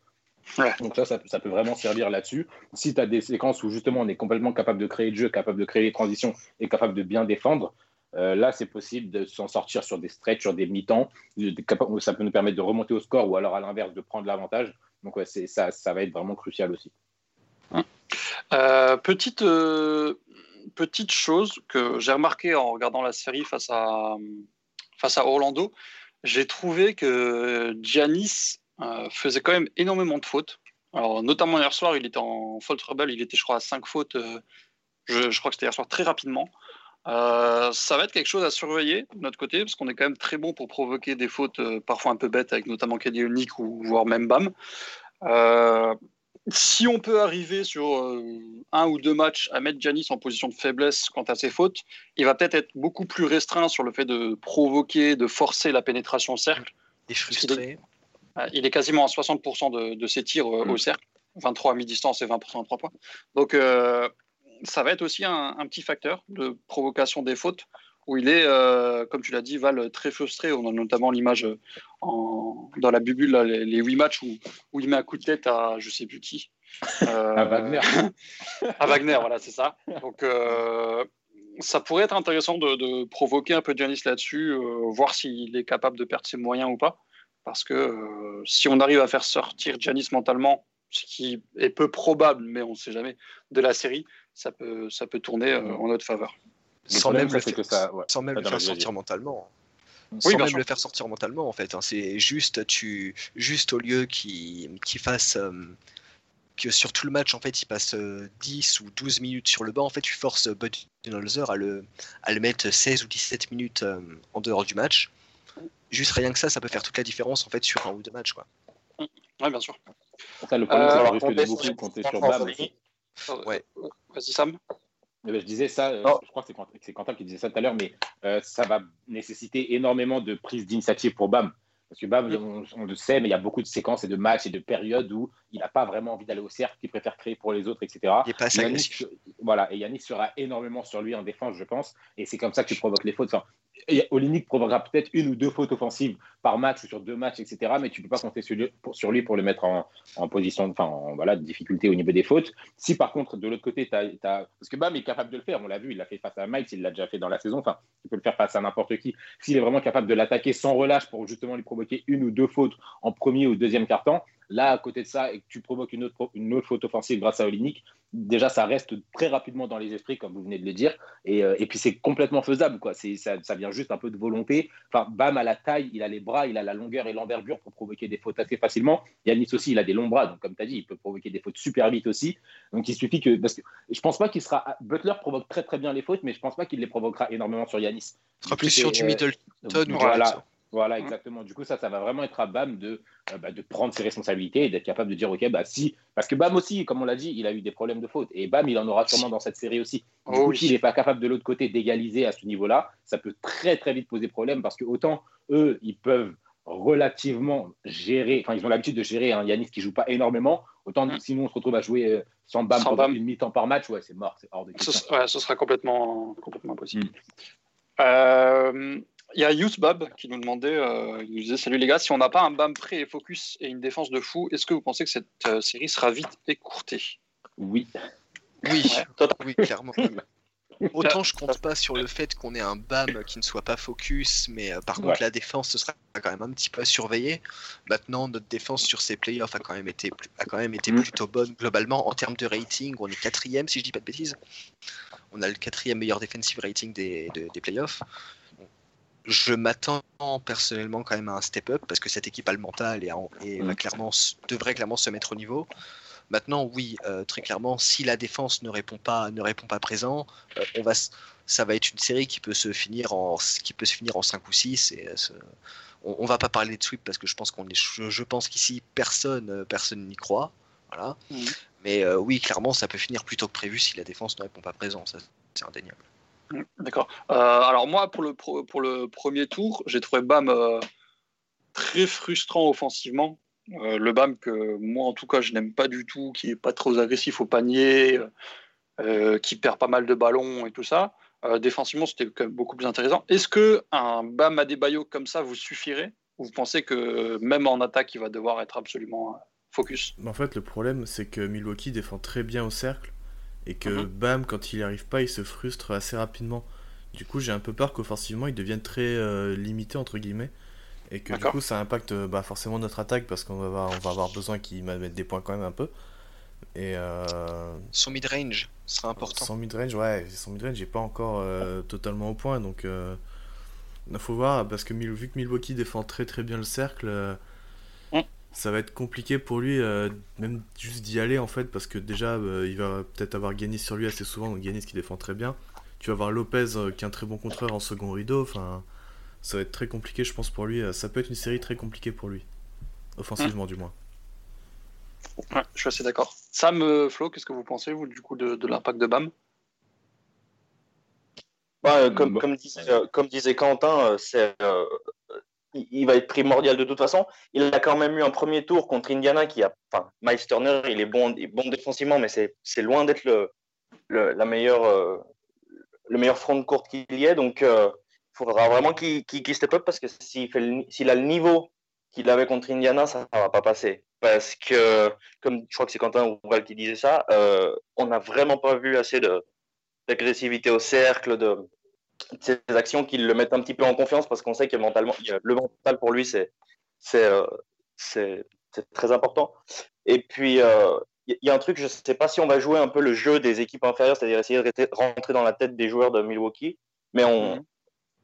Ouais. Donc ça, ça, ça peut vraiment servir là-dessus. Si tu as des séquences où justement on est complètement capable de créer le jeu, capable de créer les transitions et capable de bien défendre, euh, là c'est possible de s'en sortir sur des stretches, sur des mi-temps. Ça peut nous permettre de remonter au score ou alors à l'inverse de prendre l'avantage. Donc ça, va être vraiment crucial aussi. Euh, petite, euh, petite chose que j'ai remarqué en regardant la série face à, face à Orlando, j'ai trouvé que Giannis euh, faisait quand même énormément de fautes. Alors, notamment hier soir, il était en faute trouble, il était, je crois, à 5 fautes. je crois que c'était hier soir très rapidement. Euh, ça va être quelque chose à surveiller de notre côté, parce qu'on est quand même très bon pour provoquer des fautes euh, parfois un peu bêtes, avec notamment Kelly Unique ou voire même Bam. Euh, si on peut arriver sur un ou deux matchs à mettre Giannis en position de faiblesse quant à ses fautes, il va peut-être être beaucoup plus restreint sur le fait de provoquer, de forcer la pénétration au cercle. Et frustré. Euh, Il est quasiment à 60% de, de ses tirs euh, Mm. au cercle, 23 à mi-distance et 20% à 3 points. Donc ça va être aussi un, un petit facteur de provocation des fautes où il est, euh, comme tu l'as dit, Val, très frustré. On a notamment l'image euh, dans la bubule, là, les, les 8 matchs où, où il met un coup de tête à je sais plus qui. Euh, À Wagner. à Wagner, voilà, c'est ça. Donc, euh, ça pourrait être intéressant de, de provoquer un peu Giannis là-dessus, euh, voir s'il est capable de perdre ses moyens ou pas. Parce que euh, si on arrive à faire sortir Giannis mentalement, ce qui est peu probable, mais on ne sait jamais, de la série, ça peut, ça peut tourner euh, en notre faveur. Le Sans problème, même, ça, le faire, que ça- ouais. sans même le Attends, faire vas-y, sortir mentalement. Oui, sans même sûr. le faire sortir mentalement en fait. hein. C'est juste tu juste au lieu qu'il qu'il fasse euh, que sur tout le match en fait il passe euh, 10 ou 12 minutes sur le banc en fait tu forces Budenholzer à le à le mettre 16 ou 17 minutes euh, en dehors du match. Juste rien que ça ça peut faire toute la différence en fait sur un ou deux matchs quoi. Oui, bien sûr. Ça, le problème, Euh, c'est risque de beaucoup compter sur aussi. Ouais. Vas-y, Sam. Eh ben, je disais ça, euh, Oh. je crois que c'est Quentin qui disait ça tout à l'heure, mais euh, ça va nécessiter énormément de prise d'initiative pour Bam. Parce que Bam, on, on le sait, mais il y a beaucoup de séquences et de matchs et de périodes où il n'a pas vraiment envie d'aller au cercle, il préfère créer pour les autres, etc. Il est pas agressif. voilà, et Yannis sera énormément sur lui en défense, je pense, et c'est comme ça que tu provoques les fautes. Enfin, Olinik provoquera peut-être une ou deux fautes offensives par match ou sur deux matchs, etc. Mais tu peux pas compter sur lui pour, le mettre en, position, enfin, en, voilà, de difficulté au niveau des fautes. Si par contre, de l'autre côté, tu Parce que Bam est capable de le faire, on l'a vu, il l'a fait face à Mike, il l'a déjà fait dans la saison, enfin, il peut le faire face à n'importe qui. S'il est vraiment capable de l'attaquer sans relâche pour justement lui provoquer une ou deux fautes en premier ou deuxième quart-temps, là, à côté de ça, et que tu provoques une autre, une autre faute offensive grâce à Olinik, déjà, ça reste très rapidement dans les esprits, comme vous venez de le dire. Et, euh, et puis, c'est complètement faisable, quoi. C'est, ça, ça vient juste un peu de volonté. Enfin, Bam a la taille, il a les bras, il a la longueur et l'envergure pour provoquer des fautes assez facilement. Yanis aussi, il a des longs bras, donc comme tu as dit, il peut provoquer des fautes super vite aussi. Donc, il suffit que. Parce que je pense pas qu'il sera. Butler provoque très très bien les fautes, mais je pense pas qu'il les provoquera énormément sur Yanis. Ce sera plus sur du euh, Middleton ou voilà. Voilà, Mhm. exactement. Du coup, ça, ça va vraiment être à Bam de, euh, bah, de prendre ses responsabilités et d'être capable de dire, OK, bah si. Parce que Bam aussi, comme on l'a dit, il a eu des problèmes de faute. Et Bam, il en aura sûrement dans cette série aussi. Du Oh oui. s'il n'est pas capable de l'autre côté d'égaliser à ce niveau-là, ça peut très, très vite poser problème parce que autant eux, ils peuvent relativement gérer, enfin, ils ont l'habitude de gérer un Yanis qui joue pas énormément, autant Mhm. sinon on se retrouve à jouer euh, sans Bam Sans pendant Bam. une mi-temps par match, ouais, c'est mort, c'est hors de Ce, question. ouais, ce sera complètement, complètement impossible. Mm. Euh, Il y a Youth Bab qui nous demandait, euh, il nous disait Salut les gars, si on n'a pas un BAM prêt et focus et une défense de fou, est-ce que vous pensez que cette euh, série sera vite écourtée? Oui. Oui, Ouais. oui, clairement. autant je compte pas sur le fait qu'on ait un BAM qui ne soit pas focus, mais euh, par contre Ouais. la défense ce sera quand même un petit peu à surveiller. Maintenant notre défense sur ces playoffs a quand même été a quand même été Mhm. plutôt bonne globalement en termes de rating. On est quatrième si je dis pas de bêtises. On a le quatrième meilleur defensive rating des, de- des playoffs. Je m'attends personnellement quand même à un step up parce que cette équipe a le mental et, a- et va Mhm. clairement devrait clairement se mettre au niveau. Maintenant, oui, euh, très clairement, si la défense ne répond pas, ne répond pas présent, euh, on va, ça va être une série qui peut se finir en, qui peut se finir en 5 ou 6. Et, euh, on, on va pas parler de sweep parce que je pense qu'on est, je, je pense qu'ici personne, personne n'y croit. Voilà. Mhm. Mais euh, oui, clairement, ça peut finir plus tôt que prévu si la défense ne répond pas présent. Ça, c'est indéniable. D'accord. Euh, alors moi, pour le, pour le premier tour, j'ai trouvé Bam euh, très frustrant offensivement. Euh, le Bam que moi, en tout cas, je n'aime pas du tout, qui est pas trop agressif au panier, qui perd pas mal de ballons et tout ça. Défensivement, c'était quand même beaucoup plus intéressant. Est-ce que un Bam Adebayo comme ça vous suffirait? Ou vous pensez que même en attaque, il va devoir être absolument focus? En fait, le problème, c'est que Milwaukee défend très bien au cercle et que Mhm. Bam, quand il n'y arrive pas, il se frustre assez rapidement. Du coup, j'ai un peu peur qu'offensivement, il devienne très euh, limité, entre guillemets, et que du coup, ça impacte euh, bah, forcément notre attaque parce qu'on va avoir, on va avoir besoin qu'il mette des points quand même un peu. Et euh, Son mid-range sera important. son midrange, ouais, son midrange n'est pas encore euh, totalement au point, donc euh, il faut voir parce que vu que Milwaukee défend très très bien le cercle. Ça va être compliqué pour lui, euh, même juste d'y aller en fait, parce que déjà euh, il va peut-être avoir Giannis sur lui assez souvent, donc Giannis qui défend très bien. Tu vas avoir Lopez euh, qui est un très bon contreur en second rideau, enfin ça va être très compliqué je pense pour lui. Ça peut être une série très compliquée pour lui, offensivement du moins. Ouais, je suis assez d'accord. Sam, Flo, qu'est-ce que vous pensez, vous, du coup, de, de l'impact de Bam? Euh, comme, disait, euh, comme disait Quentin, euh, c'est, euh, il, va être primordial de toute façon. Il a quand même eu un premier tour contre Indiana qui a. Enfin, Miles Turner, il est bon, il est bon défensivement, mais c'est loin d'être le, le, euh, le meilleur front de courte qu'il y ait. Donc, il faudra vraiment qu'il qu'il qu'il step up parce que s'il a le niveau qu'il avait contre Indiana, ça ne va pas passer. Parce que, comme je crois que c'est Quentin Ouval qui disait ça, euh, on n'a vraiment pas vu assez d'agressivité au cercle, de ces actions qui le mettent un petit peu en confiance parce qu'on sait que mentalement, le mental pour lui, c'est euh, très important. Et puis, euh, il y, y a un truc, je ne sais pas si on va jouer un peu le jeu des équipes inférieures, c'est-à-dire essayer de rentrer dans la tête des joueurs de Milwaukee, mais on, Mhm.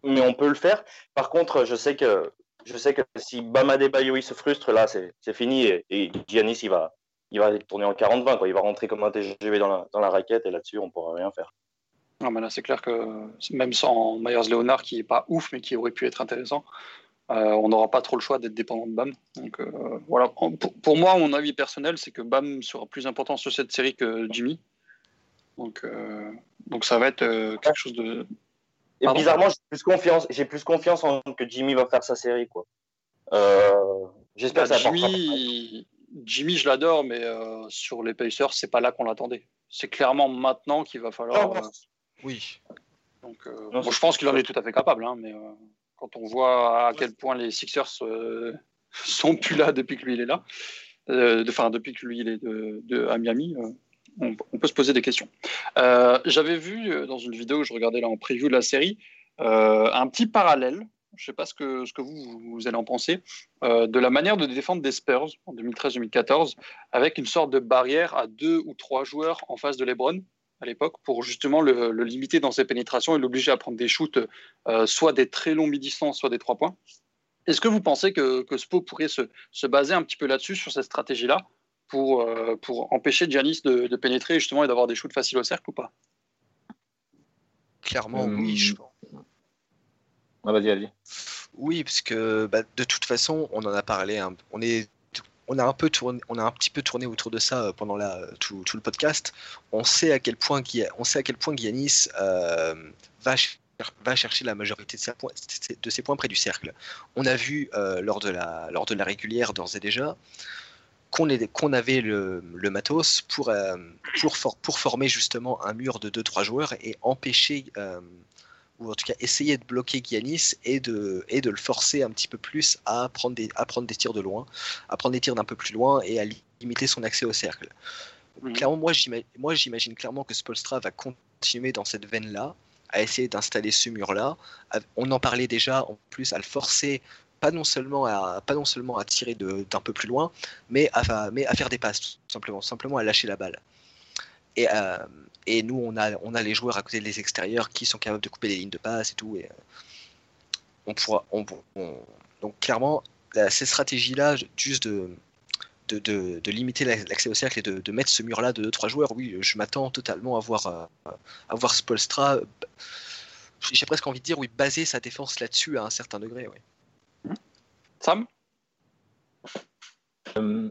mais on peut le faire. Par contre, je sais que, je sais que si Bama Bayo il se frustre, là, c'est fini et, et Giannis, il va, il va tourner en 40-20, quoi. il va rentrer comme un TGV dans la, dans la raquette et là-dessus, on ne pourra rien faire. Non, mais là, c'est clair que même sans Myers Leonard, qui est pas ouf, mais qui aurait pu être intéressant, euh, on n'aura pas trop le choix d'être dépendant de Bam. Donc euh, voilà. Pour, pour moi, mon avis personnel, c'est que Bam sera plus important sur cette série que Jimmy. Donc, euh, donc ça va être quelque chose de. Et Pardon bizarrement, j'ai plus confiance, j'ai plus confiance en que Jimmy va faire sa série, quoi. J'espère Bah, que ça Jimmy, Jimmy, je l'adore, mais sur les Pacers, c'est pas là qu'on l'attendait. C'est clairement maintenant qu'il va falloir. Non, Oui. Donc, euh, Non, bon, je pense qu'il en est tout à fait capable, hein, mais euh, quand on voit à quel point les Sixers euh, sont plus là depuis que lui il est là, euh, de- enfin depuis que lui il est de, de- à Miami, euh, on, on peut se poser des questions. Euh, J'avais vu dans une vidéo que je regardais là en preview de la série euh, un petit parallèle. Je ne sais pas ce que, ce que vous, vous allez en penser, euh, de la manière de défendre des Spurs en 2013-2014, avec une sorte de barrière à deux ou trois joueurs en face de LeBron à l'époque pour justement le, le limiter dans ses pénétrations et l'obliger à prendre des shoots, euh, soit des très longs mi-distance, soit des trois points. Est-ce que vous pensez que, que Spo pourrait se, se baser un petit peu là-dessus, sur cette stratégie-là, pour, euh, pour empêcher Giannis de, de pénétrer justement et d'avoir des shoots faciles au cercle ou pas? Clairement, Euh, oui. Je... Ah, vas-y, vas-y. Oui, parce que bah, de toute façon, on en a parlé. On est, on a un peu petit peu tourné autour de ça euh, pendant la, tout, le podcast. On sait à quel point, on euh, va, ch- va chercher la majorité de ses, points, près du cercle. On a vu euh, lors de la, régulière d'ores et déjà qu'on avait le, matos pour, euh, pour, for- pour former justement un mur de 2-3 joueurs et empêcher, euh, ou en tout cas essayer de bloquer Giannis et de, et de le forcer un petit peu plus à prendre, des, à prendre des tirs de loin, à prendre des tirs d'un peu plus loin et à li- limiter son accès au cercle. Mhm. Clairement, moi, j'ima- moi, j'imagine clairement que Spolstra va continuer dans cette veine-là, à essayer d'installer ce mur-là. On en parlait déjà, en plus, à le forcer, pas non seulement à, pas non seulement à tirer d'un peu plus loin, mais à, mais à faire des passes, tout simplement, simplement à lâcher la balle. Et, euh, et nous, on a, on a les joueurs à côté des extérieurs qui sont capables de couper les lignes de passe et tout. Et, euh, on pourra, on, on- donc clairement, la- cette stratégie-là, juste de, de, de- de limiter la- l'accès au cercle et de, de mettre ce mur-là de 2-3 joueurs, oui, je m'attends totalement à voir, euh, à voir Spolstra, euh, j'ai presque envie de dire, oui, baser sa défense là-dessus à un certain degré. Oui. Sam? Euh,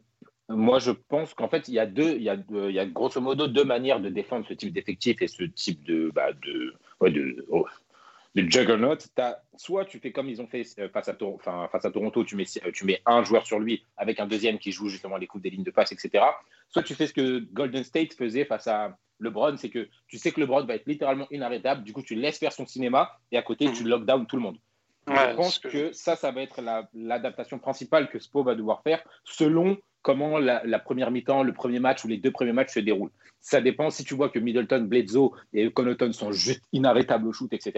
moi, je pense qu'en fait, il y a deux, il y a, deux- il y a grosso modo deux manières de défendre ce type d'effectif et ce type de, bah, de, ouais, de, oh, de juggernaut. T'as- soit tu fais comme ils ont fait euh, face à, Tor- enfin, face à Toronto, tu mets, tu mets un joueur sur lui avec un deuxième qui joue justement les coupes des lignes de passe, etc. Soit tu fais ce que Golden State faisait face à LeBron, c'est que tu sais que LeBron va être littéralement inarrêtable, du coup tu laisses faire son cinéma et à côté tu lockdown tout le monde. Ouais, je pense que que ça, ça va être la- l'adaptation principale que Spo va devoir faire selon comment la, la première mi-temps, le premier match ou les deux premiers matchs se déroulent. Ça dépend si tu vois que Middleton, Bledsoe et Connaughton sont juste inarrêtables au shoot, etc.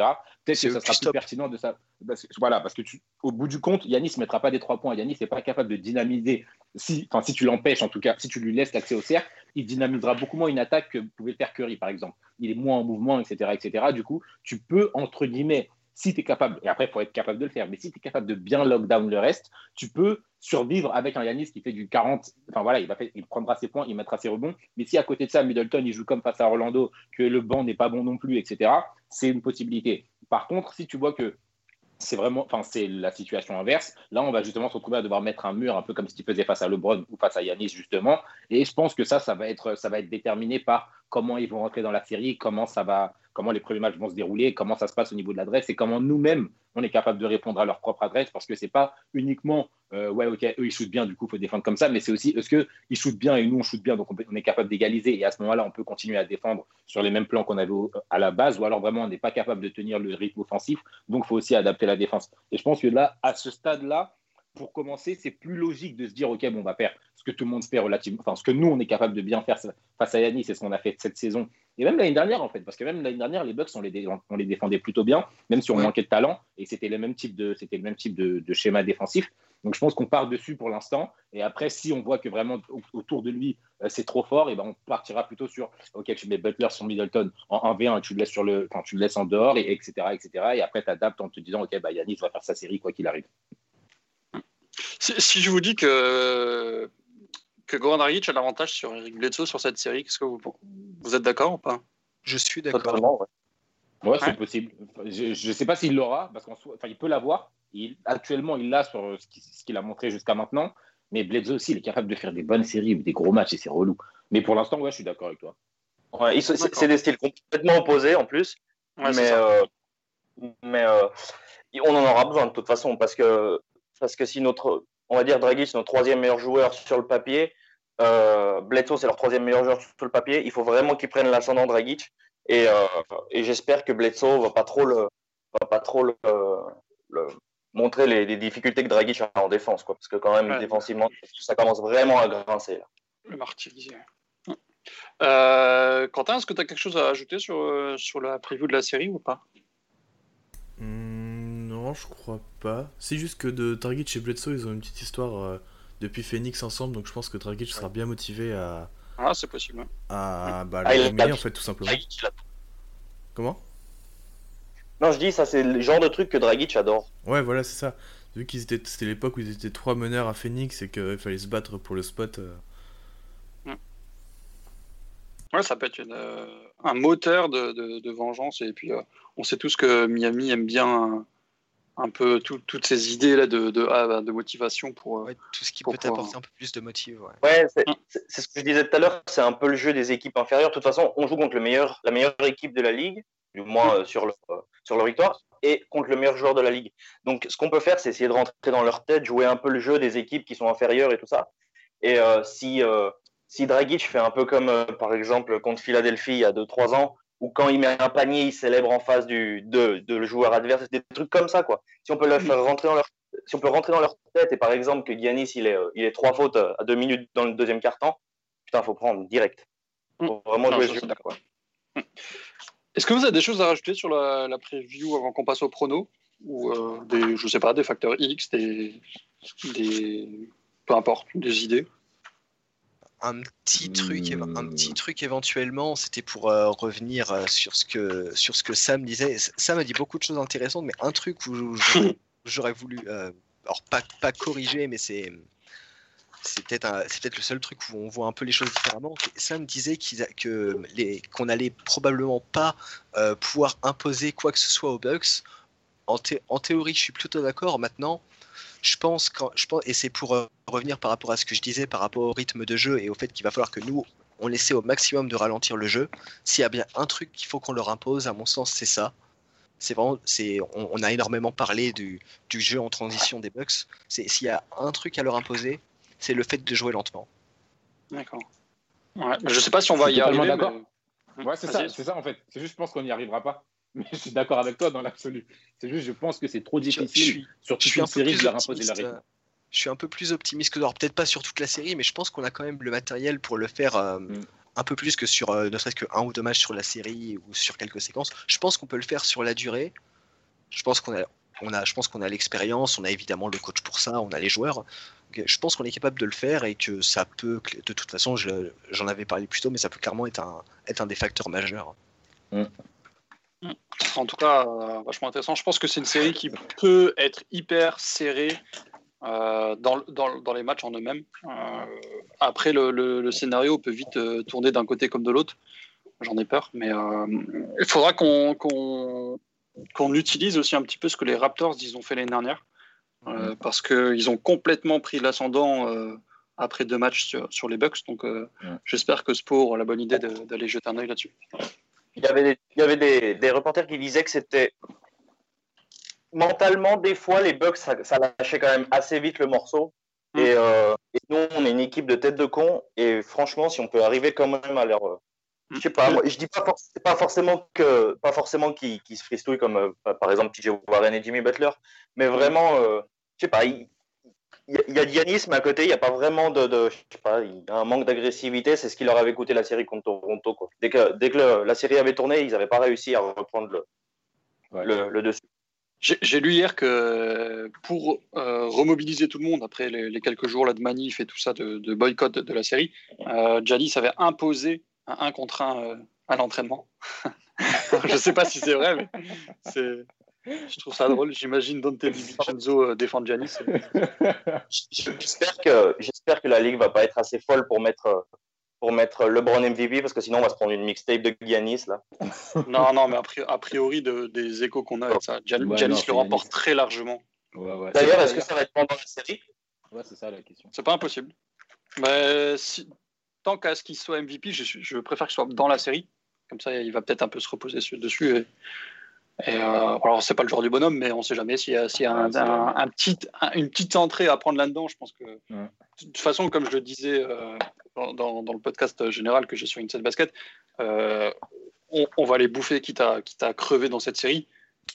Peut-être que ça sera plus pertinent de ça. Parce voilà, parce que tu, au bout du compte, Yanis ne mettra pas des trois points. Yanis n'est pas capable de dynamiser. Si, enfin, si tu l'empêches, en tout cas, si tu lui laisses l'accès au cercle, il dynamisera beaucoup moins une attaque que pouvait faire Curry, par exemple. Il est moins en mouvement, etc. etc. Du coup, tu peux, entre guillemets, si tu es capable, et après, il faut être capable de le faire, mais si tu es capable de bien lockdown le reste, tu peux survivre avec un Yanis qui fait du 40. Enfin voilà, il, va il prendra ses points, il mettra ses rebonds. Mais si à côté de ça, Middleton, il joue comme face à Orlando, que le banc n'est pas bon non plus, etc., c'est une possibilité. Par contre, si tu vois que c'est vraiment, enfin, c'est la situation inverse. Là, on va justement se retrouver à devoir mettre un mur, un peu comme ce qu'il faisait face à LeBron ou face à Yanis, justement. Et je pense que ça, ça va être, ça va être déterminé par comment ils vont rentrer dans la série, comment ça va, comment les premiers matchs vont se dérouler, comment ça se passe au niveau de l'adresse et comment nous-mêmes, on est capable de répondre à leur propre adresse parce que c'est pas uniquement, euh, ouais, ok, eux, ils shootent bien, du coup, il faut défendre comme ça, mais c'est aussi, est-ce qu'ils shootent bien et nous, on shoot bien, donc on, est capable d'égaliser et à ce moment-là, on peut continuer à défendre sur les mêmes plans qu'on avait à la base ou alors vraiment, on n'est pas capable de tenir le rythme offensif, donc il faut aussi adapter la défense. Et je pense que là, à ce stade-là, pour commencer, c'est plus logique de se dire, OK, on va faire ce que tout le monde fait relativement, enfin, ce que nous, on est capable de bien faire face à Yannis, c'est ce qu'on a fait cette saison. Et même l'année dernière, en fait, parce que même l'année dernière, les Bucks, on les, on les défendait plutôt bien, même si on Ouais. manquait de talent, et c'était le même type de, c'était le même type de, de schéma défensif. Donc je pense qu'on part dessus pour l'instant, et après, si on voit que vraiment au- autour de lui, euh, c'est trop fort, et ben on partira plutôt sur, OK, tu mets Butler sur Middleton en 1v1, tu le laisses, sur le, enfin, tu le laisses en dehors, et, etc., etc., et après, tu adaptes en te disant, OK, bah, Yannis va faire sa série quoi qu'il arrive. Si, si je vous dis que, que Goran Dragic a l'avantage sur Eric Bledsoe sur cette série, qu'est-ce que vous, vous êtes d'accord ou pas? Je suis d'accord. Ouais. Ouais, c'est Ouais. possible. Je ne sais pas s'il l'aura, parce qu'en soi- enfin, il peut l'avoir. Il, actuellement, il l'a sur ce qui- ce qu'il a montré jusqu'à maintenant. Mais Bledsoe aussi, il est capable de faire des bonnes séries, des gros matchs, et c'est relou. Mais pour l'instant, ouais, je suis d'accord avec toi. Ouais, c'est des styles complètement opposés en plus. Ouais, mais euh, mais euh, on en aura besoin de toute façon parce que, parce que si notre, on va dire Dragic, notre troisième meilleur joueur sur le papier, euh, Bledsoe c'est leur troisième meilleur joueur sur le papier, il faut vraiment qu'ils prennent l'ascendant Dragic et, euh, et j'espère que Bledsoe va pas trop le, va pas trop le, le- montrer les, les difficultés que Dragic a en défense quoi, parce que quand même Ouais. défensivement ça commence vraiment à grincer. là. Le martyrisé. Euh, Quentin, est-ce que tu as quelque chose à ajouter sur, euh, sur la preview de la série ou pas? Hmm, non, je crois pas. C'est juste que de Dragic et Bledsoe, ils ont une petite histoire euh, depuis Phoenix ensemble, donc je pense que Dragic sera bien motivé à, Ah, c'est possible. à bah, Ah, le dominer, en fait, tout simplement. Dragic, il a- Comment? Non, je dis ça c'est le genre de truc que Dragic adore. Ouais, voilà, c'est ça. Vu qu'ils étaient, c'était l'époque où ils étaient trois meneurs à Phoenix et qu'il fallait se battre pour le spot. euh, Ouais, ça peut être une, euh, un moteur de, de- de vengeance. Et puis, euh, on sait tous que Miami aime bien euh, un peu tout- toutes ces idées là de, de, ah, bah, de motivation pour. euh, Ouais, tout ce qui peut pouvoir- t'apporter un peu plus de motif. Ouais. Ouais, c'est Mm. c'est- c'est ce que je disais tout à l'heure, c'est un peu le jeu des équipes inférieures. De toute façon, on joue contre le meilleur, la meilleure équipe de la ligue, du moins euh, sur, le, euh, sur leur victoire, et contre le meilleur joueur de la ligue. Donc, ce qu'on peut faire, c'est essayer de rentrer dans leur tête, jouer un peu le jeu des équipes qui sont inférieures et tout ça. Et euh, si, euh, si Dragic fait un peu comme, euh, par exemple, contre Philadelphie il y a 2-3 ans, où quand il met un panier, il célèbre en face du, de, de le joueur adverse, des trucs comme ça, quoi. Si on peut leur faire rentrer dans leur si on peut rentrer dans leur tête et par exemple que Giannis il est, il est trois fautes à deux minutes dans le deuxième quart-temps, putain, faut prendre direct. Faut vraiment Non, jouer jeu, quoi. Est-ce que vous avez des choses à rajouter sur la, la preview avant qu'on passe au prono Ou euh, des, je sais pas, des facteurs X, des, des. peu importe, des idées Un petit truc, un Hmm. petit truc éventuellement, c'était pour euh, revenir euh, sur ce que sur ce que Sam disait. Sam a dit beaucoup de choses intéressantes, mais un truc où j'aurais- voulu, euh, alors pas pas corriger, mais c'est c'est peut-être c'est peut-être le seul truc où on voit un peu les choses différemment. Sam disait qu'ils a- que les qu'on allait probablement pas pouvoir imposer quoi que ce soit aux Bucks. En, thé- en théorie, je suis plutôt d'accord. Maintenant, je pense, quand, je pense, et c'est pour euh, revenir par rapport à ce que je disais, par rapport au rythme de jeu et au fait qu'il va falloir que nous, on essaie au maximum de ralentir le jeu. S'il y a bien un truc qu'il faut qu'on leur impose, à mon sens, c'est ça. C'est vraiment, c'est, on, on a énormément parlé du, du jeu en transition des Bucks. C'est s'il y a un truc à leur imposer, c'est le fait de jouer lentement. D'accord. Ouais, je sais pas si on va y arriver. d'accord. mais- Ouais, c'est ça, c'est ça en fait. C'est juste, je pense qu'on n'y arrivera pas. Mais je suis d'accord avec toi dans l'absolu. C'est juste, je pense que c'est trop Je, je difficile, suis, sur je toute suis un une série, de leur imposer la rythme. euh, Je suis un peu plus optimiste que alors peut-être pas sur toute la série, mais je pense qu'on a quand même le matériel pour le faire euh, Mm. un peu plus que sur euh, ne serait-ce que un ou deux matchs sur la série ou sur quelques séquences. Je pense qu'on peut le faire sur la durée. Je pense qu'on a, on a, je pense qu'on a l'expérience, on a évidemment le coach pour ça, on a les joueurs. Je pense qu'on est capable de le faire et que ça peut, de toute façon, je- j'en avais parlé plus tôt, mais ça peut clairement être un, être un des facteurs majeurs. En tout cas, euh, vachement intéressant. Je pense que c'est une série qui peut être hyper serrée euh, dans, dans, dans les matchs en eux-mêmes. Euh, après, le, le- le scénario peut vite tourner d'un côté comme de l'autre. J'en ai peur, mais il faudra qu'on utilise aussi un petit peu ce que les Raptors ils ont fait l'année dernière, parce qu'ils ont complètement pris l'ascendant après deux matchs sur, sur les Bucks. Donc, Ouais. j'espère que Spo aura la bonne idée d'aller jeter un œil là-dessus. Il y avait des, il y avait des, des reporters qui disaient que c'était mentalement des fois les Bucks ça, ça lâchait quand même assez vite le morceau. Mm. Et, euh, et nous on est une équipe de tête de con et franchement si on peut arriver quand même à leur euh, je sais pas, moi, je dis pas, for- pas forcément que pas forcément qu'ils se fristouillent comme euh, par exemple TJ Warren et Jimmy Butler, mais vraiment je sais pas, il y, a- y a Giannis, mais à côté, il n'y a pas vraiment de, de- je sais pas, il y a un manque d'agressivité. C'est ce qui leur avait coûté la série contre Toronto. Quoi. Dès que, dès que le- la série avait tourné, ils n'avaient pas réussi à reprendre le, Ouais. le, le dessus. J'ai lu hier que pour euh, remobiliser tout le monde après les, les quelques jours là, de manif et tout ça, de, de boycott de, de la série, euh, Giannis avait imposé un 1 contre 1 euh, à l'entraînement. je ne sais pas si c'est vrai, mais c'est- je trouve ça drôle. J'imagine Dante DiVincenzo euh, défendre Giannis. J'espère que, j'espère que la ligue va pas être assez folle pour mettre, pour mettre LeBron MVP parce que sinon on va se prendre une mixtape de Giannis là. Non, non, mais a pri- a priori, de- des échos qu'on a, avec ça, Gian- Ouais, Giannis non, le remporte Giannis. très largement. Ouais, ouais. D'ailleurs, est-ce que ça va être pendant la série? Ouais, c'est ça la question. C'est pas impossible. Mais si, tant qu'à ce qu'il soit MVP, je, je préfère qu'il soit dans la série. Comme ça, il va peut-être un peu se reposer su- dessus. Et, et, euh, alors, c'est pas le genre du bonhomme, mais on sait jamais s'il y a, s'il y a un, Ouais, c'est un- vrai. un petit, un- une petite entrée à prendre là-dedans. Je pense que, Ouais. de toute façon, comme je le disais euh, dans, dans- dans le podcast général que j'ai sur Inside Basket, euh, on, on va les bouffer quitte à, quitte à crever dans cette série.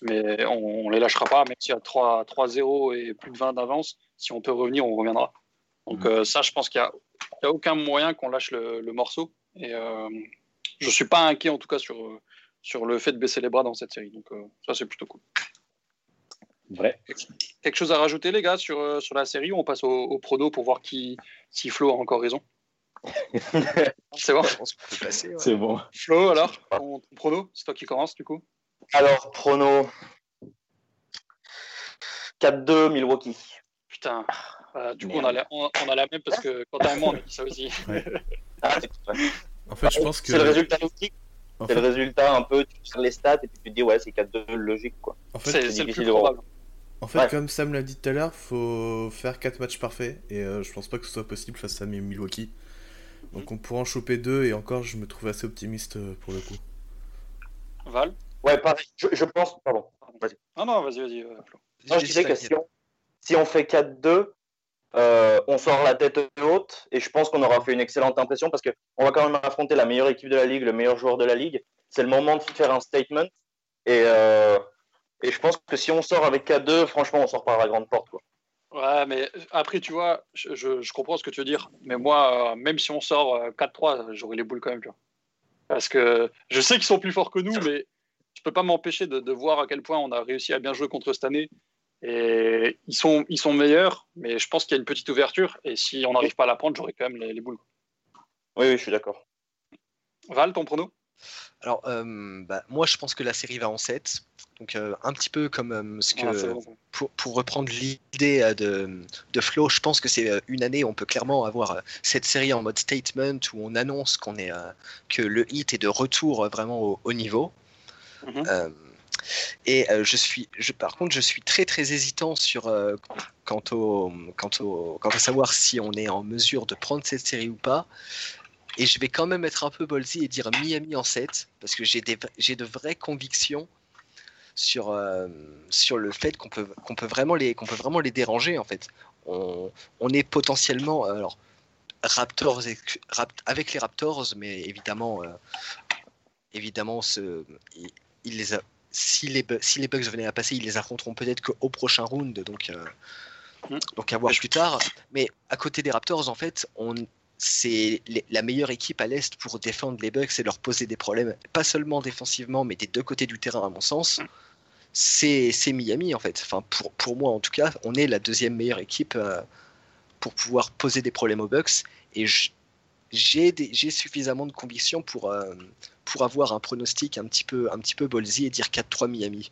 Mais on, on les lâchera pas, même s'il y a 3 3-0 et plus de 20 d'avance. Si on peut revenir, on reviendra. Donc, euh, ça, je pense qu'il n'y a, aucun moyen qu'on lâche le, le morceau. Et je ne suis pas inquiet, en tout cas, sur, sur le fait de baisser les bras dans cette série. Donc, euh, ça, c'est plutôt cool. Vrai. Quelque chose à rajouter, les gars, sur, euh, sur la série ou on passe au, au prono pour voir qui, si Flo a encore raison? C'est bon? Ouais. C'est bon. Flo, alors, ton, ton prono C'est toi qui commence, du coup Alors, prono 4-2 Milwaukee. Putain. Euh, du coup, on a, la, on, on a la même parce que Quentin et moi, on a dit ça aussi. Ah, c'est En fait, je pense que. c'est le résultat logique. En C'est fait- le résultat un peu, tu tires les stats et puis tu te dis ouais, c'est 4-2 logique quoi. en fait, C'est c'est c'est le plus difficile de voir. probable. En fait, Ouais. comme Sam l'a dit tout à l'heure, faut faire 4 matchs parfaits et euh, je pense pas que ce soit possible face à Milwaukee. Donc on pourra en choper deux et encore, je me trouve assez optimiste euh, pour le coup. Val? Ouais, pareil. Je, je pense, pardon. Ah non, vas-y, vas-y, euh, Flo. Moi, je disais que si on, si on fait 4-2, euh, on sort la tête haute et je pense qu'on aura fait une excellente impression parce qu'on va quand même affronter la meilleure équipe de la ligue, le meilleur joueur de la ligue. C'est le moment de faire un statement et, euh, et je pense que si on sort avec 4-2, franchement, on sort par la grande porte. Quoi. Ouais, mais après, tu vois, je, comprends ce que tu veux dire. Mais moi, euh, même si on sort euh, 4-3, j'aurai les boules quand même. Parce que je sais qu'ils sont plus forts que nous, mais je peux pas m'empêcher de, de voir à quel point on a réussi à bien jouer contre cette année. Et ils sont, ils sont meilleurs, mais je pense qu'il y a une petite ouverture. Et si on n'arrive pas à la prendre, j'aurai quand même les, les boules. Oui, oui, je suis d'accord. Val, ton prono? Alors, euh, bah, moi, je pense que la série va en 7. Donc, euh, un petit peu comme euh, ce que. Ah, bon. pour, pour reprendre l'idée de, de Flo, je pense que c'est une année où on peut clairement avoir cette série en mode statement où on annonce qu'on est, euh, que le hit est de retour vraiment au, au niveau. Euh, et euh, je suis, par contre, je suis très très hésitant sur euh, quant au, quant au, quant à savoir si on est en mesure de prendre cette série ou pas. Et je vais quand même être un peu ballsy et dire Miami en 7 parce que j'ai de vraies convictions sur, euh, sur le fait qu'on peut, qu'on peut vraiment les, qu'on peut vraiment les déranger en fait. On, on est potentiellement, alors Raptors avec les Raptors, mais évidemment, évidemment, ce, il, il les a, si les, si les Bucks venaient à passer, ils les affronteront peut-être qu'au prochain round, donc, euh, Mm. donc à voir je- plus tard. Mais à côté des Raptors, en fait, on, c'est la meilleure équipe à l'Est pour défendre les Bucks et leur poser des problèmes, pas seulement défensivement, mais des deux côtés du terrain, à mon sens. C'est c'est Miami, en fait. Enfin, pour, pour moi, en tout cas, on est la deuxième meilleure équipe euh, pour pouvoir poser des problèmes aux Bucks. Et j- j'ai suffisamment de conviction pour, euh, pour avoir un pronostic un petit peu, un petit peu ballsy et dire 4-3 Miami.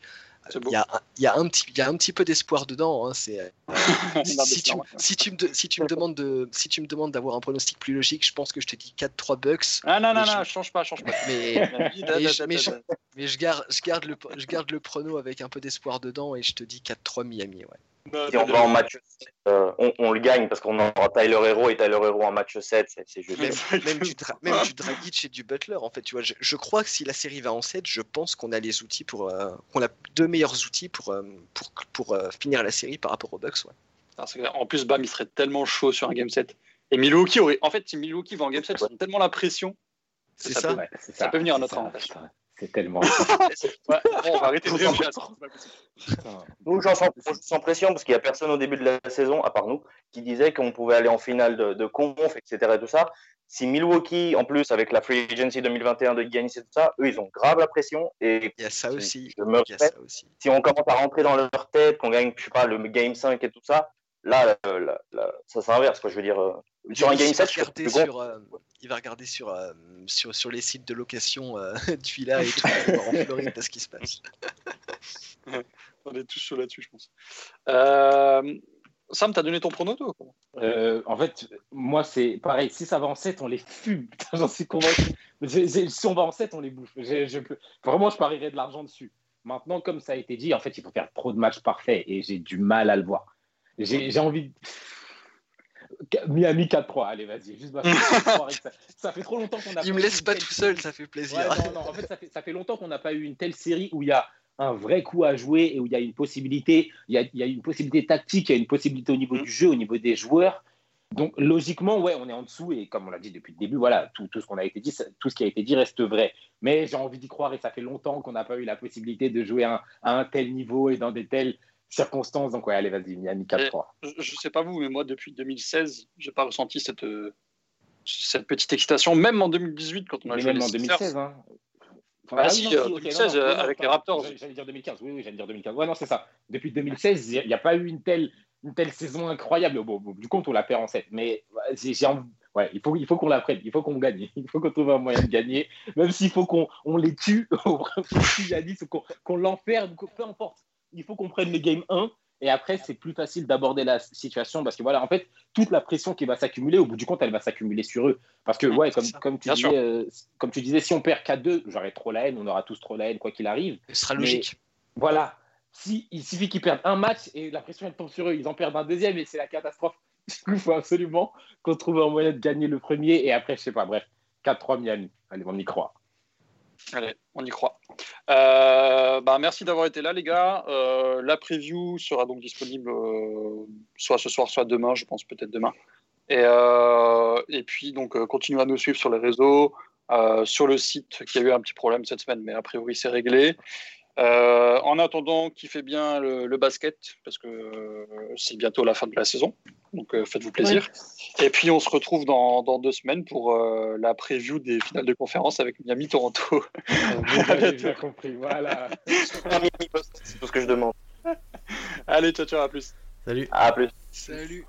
Il y a, y, a un petit- il y a un petit peu d'espoir dedans. hein, c'est, euh, si, tu, normal. si, tu me, de- si tu me demandes de, si tu me demandes d'avoir un pronostic plus logique, je pense que je te dis 4-3 Bucks, Ah non, non, Mais non, je- change pas, change pas. mais, Mais mais je, mais je- mais je garde, je, garde le, je garde le prono avec un peu d'espoir dedans et je te dis 4-3 Miami. Ouais. Si on va en match 7, euh, on, on le gagne parce qu'on aura Tyler Hero et Tyler Hero en match 7, c'est- juste. Même, même du, dra- même du Dragic et du Butler, en fait, tu vois, je, je crois que si la série va en 7, je pense qu'on a les outils pour, euh, qu'on a deux meilleurs outils pour, euh, pour, pour euh, finir la série par rapport aux Bucks. Ouais. Parce que, En plus, Bam, il serait tellement chaud sur un game set. Et Milwaukee aurait. En fait, si Milwaukee va en game set, ils ont tellement la pression. C'est Ça ça. peut- Ouais, c'est ça peut venir à notre ça, C'est tellement. Ouais, bon, on va arrêter de rire. Nous, j'en sens, sans pression, parce qu'il n'y a personne au début de la saison, à part nous, qui disait qu'on pouvait aller en finale de, de conf, etc. Et tout ça. Si Milwaukee, en plus, avec la Free Agency 2021 de Giannis et tout ça, eux, ils ont grave la pression. Et Il y a ça Je- aussi. je me Il y a répète. ça aussi. si on commence à rentrer dans leur tête, qu'on gagne, je sais pas, le Game 5 et tout ça, là, euh, là, là, ça s'inverse, quoi. Je veux dire, euh, sur un Game va 7, je suis sur, euh, il va regarder sur, euh, sur, sur les sites de location euh, de villa et tout pour voir en Floride de ce qui se passe. On est tous chauds là-dessus, je pense. Euh, Sam, t'as donné ton prono, toi Euh, en fait, moi, c'est pareil. Si ça va en 7, on les fume. Putain, J'en suis convaincu. Si on va en 7, on les bouffe. Je, je peux... Vraiment, je parierais de l'argent dessus. Maintenant, comme ça a été dit, en fait, il faut faire trop de matchs parfaits et j'ai du mal à le voir. J'ai j'ai envie. de- Miami 4-3, allez, vas-y. Juste ça, ça fait trop longtemps qu'on a Il me laisse pas tout seul, ça fait plaisir. Ouais, non, non, en fait, ça fait, ça fait longtemps qu'on n'a pas eu une telle série où il y a un vrai coup à jouer et où il y a une possibilité, il y a, il y a une possibilité tactique, il y a une possibilité au niveau Mm. du jeu, au niveau des joueurs. Donc logiquement, ouais, on est en dessous et comme on l'a dit depuis le début, voilà, tout, tout ce qu'on a été dit, tout ce qui a été dit reste vrai. Mais j'ai envie d'y croire et ça fait longtemps qu'on n'a pas eu la possibilité de jouer à un, à un tel niveau et dans des telles circonstances. Donc ouais, allez, vas-y, Miami 4-3. je, je sais pas vous, mais moi, depuis 2016, j'ai pas ressenti cette, euh, cette petite excitation, même en 2018, quand on a Mais joué même les en Sixers. 2016, hein. Ah si, euh, ok, 2016, non, non, euh, non, avec les Raptors. J'allais dire 2015, oui, oui, j'allais dire 2015. Ouais, non, c'est ça. Depuis 2016, il n'y a pas eu une telle, une telle saison incroyable. Bon, bon, du compte, on la perd en 7. Mais j'ai envie- ouais, il faut, il faut qu'on la prenne, il faut qu'on gagne, il faut qu'on trouve un moyen de gagner, même s'il faut qu'on on les tue, Yanis, ou qu'on qu'on l'enferme, peu importe. Il faut qu'on prenne les game 1 et après, c'est plus facile d'aborder la situation parce que voilà, en fait, toute la pression qui va s'accumuler, au bout du compte, elle va s'accumuler sur eux. Parce que, ouais, comme, comme, tu disais, euh, comme tu disais, si on perd 4-2, j'aurais trop la haine, on aura tous trop la haine, quoi qu'il arrive. Ce sera Mais- logique. Voilà. Si, il suffit qu'ils perdent un match et la pression elle tombe sur eux, ils en perdent un deuxième et c'est la catastrophe. Il faut absolument qu'on trouve un moyen de gagner le premier et après, je sais pas, bref, 4-3 Miami. Allez, on y croit. Allez, on y croit. Euh, bah, merci d'avoir été là, les gars. Euh, la preview sera donc disponible euh, soit ce soir, soit demain, je pense peut-être demain. Et, et puis, donc, continuez à nous suivre sur les réseaux, sur le site qui a eu un petit problème cette semaine, mais a priori, c'est réglé. Euh, en attendant, kiffez bien le, le basket, parce que euh, c'est bientôt la fin de la saison. Donc euh, faites-vous plaisir. Et puis on se retrouve dans, dans deux semaines pour euh, la preview des finales de conférence avec Miami-Toronto. Vous avez bien compris, voilà. C'est tout ce que je demande. Allez, ciao, ciao, à plus. Salut. À plus. Salut.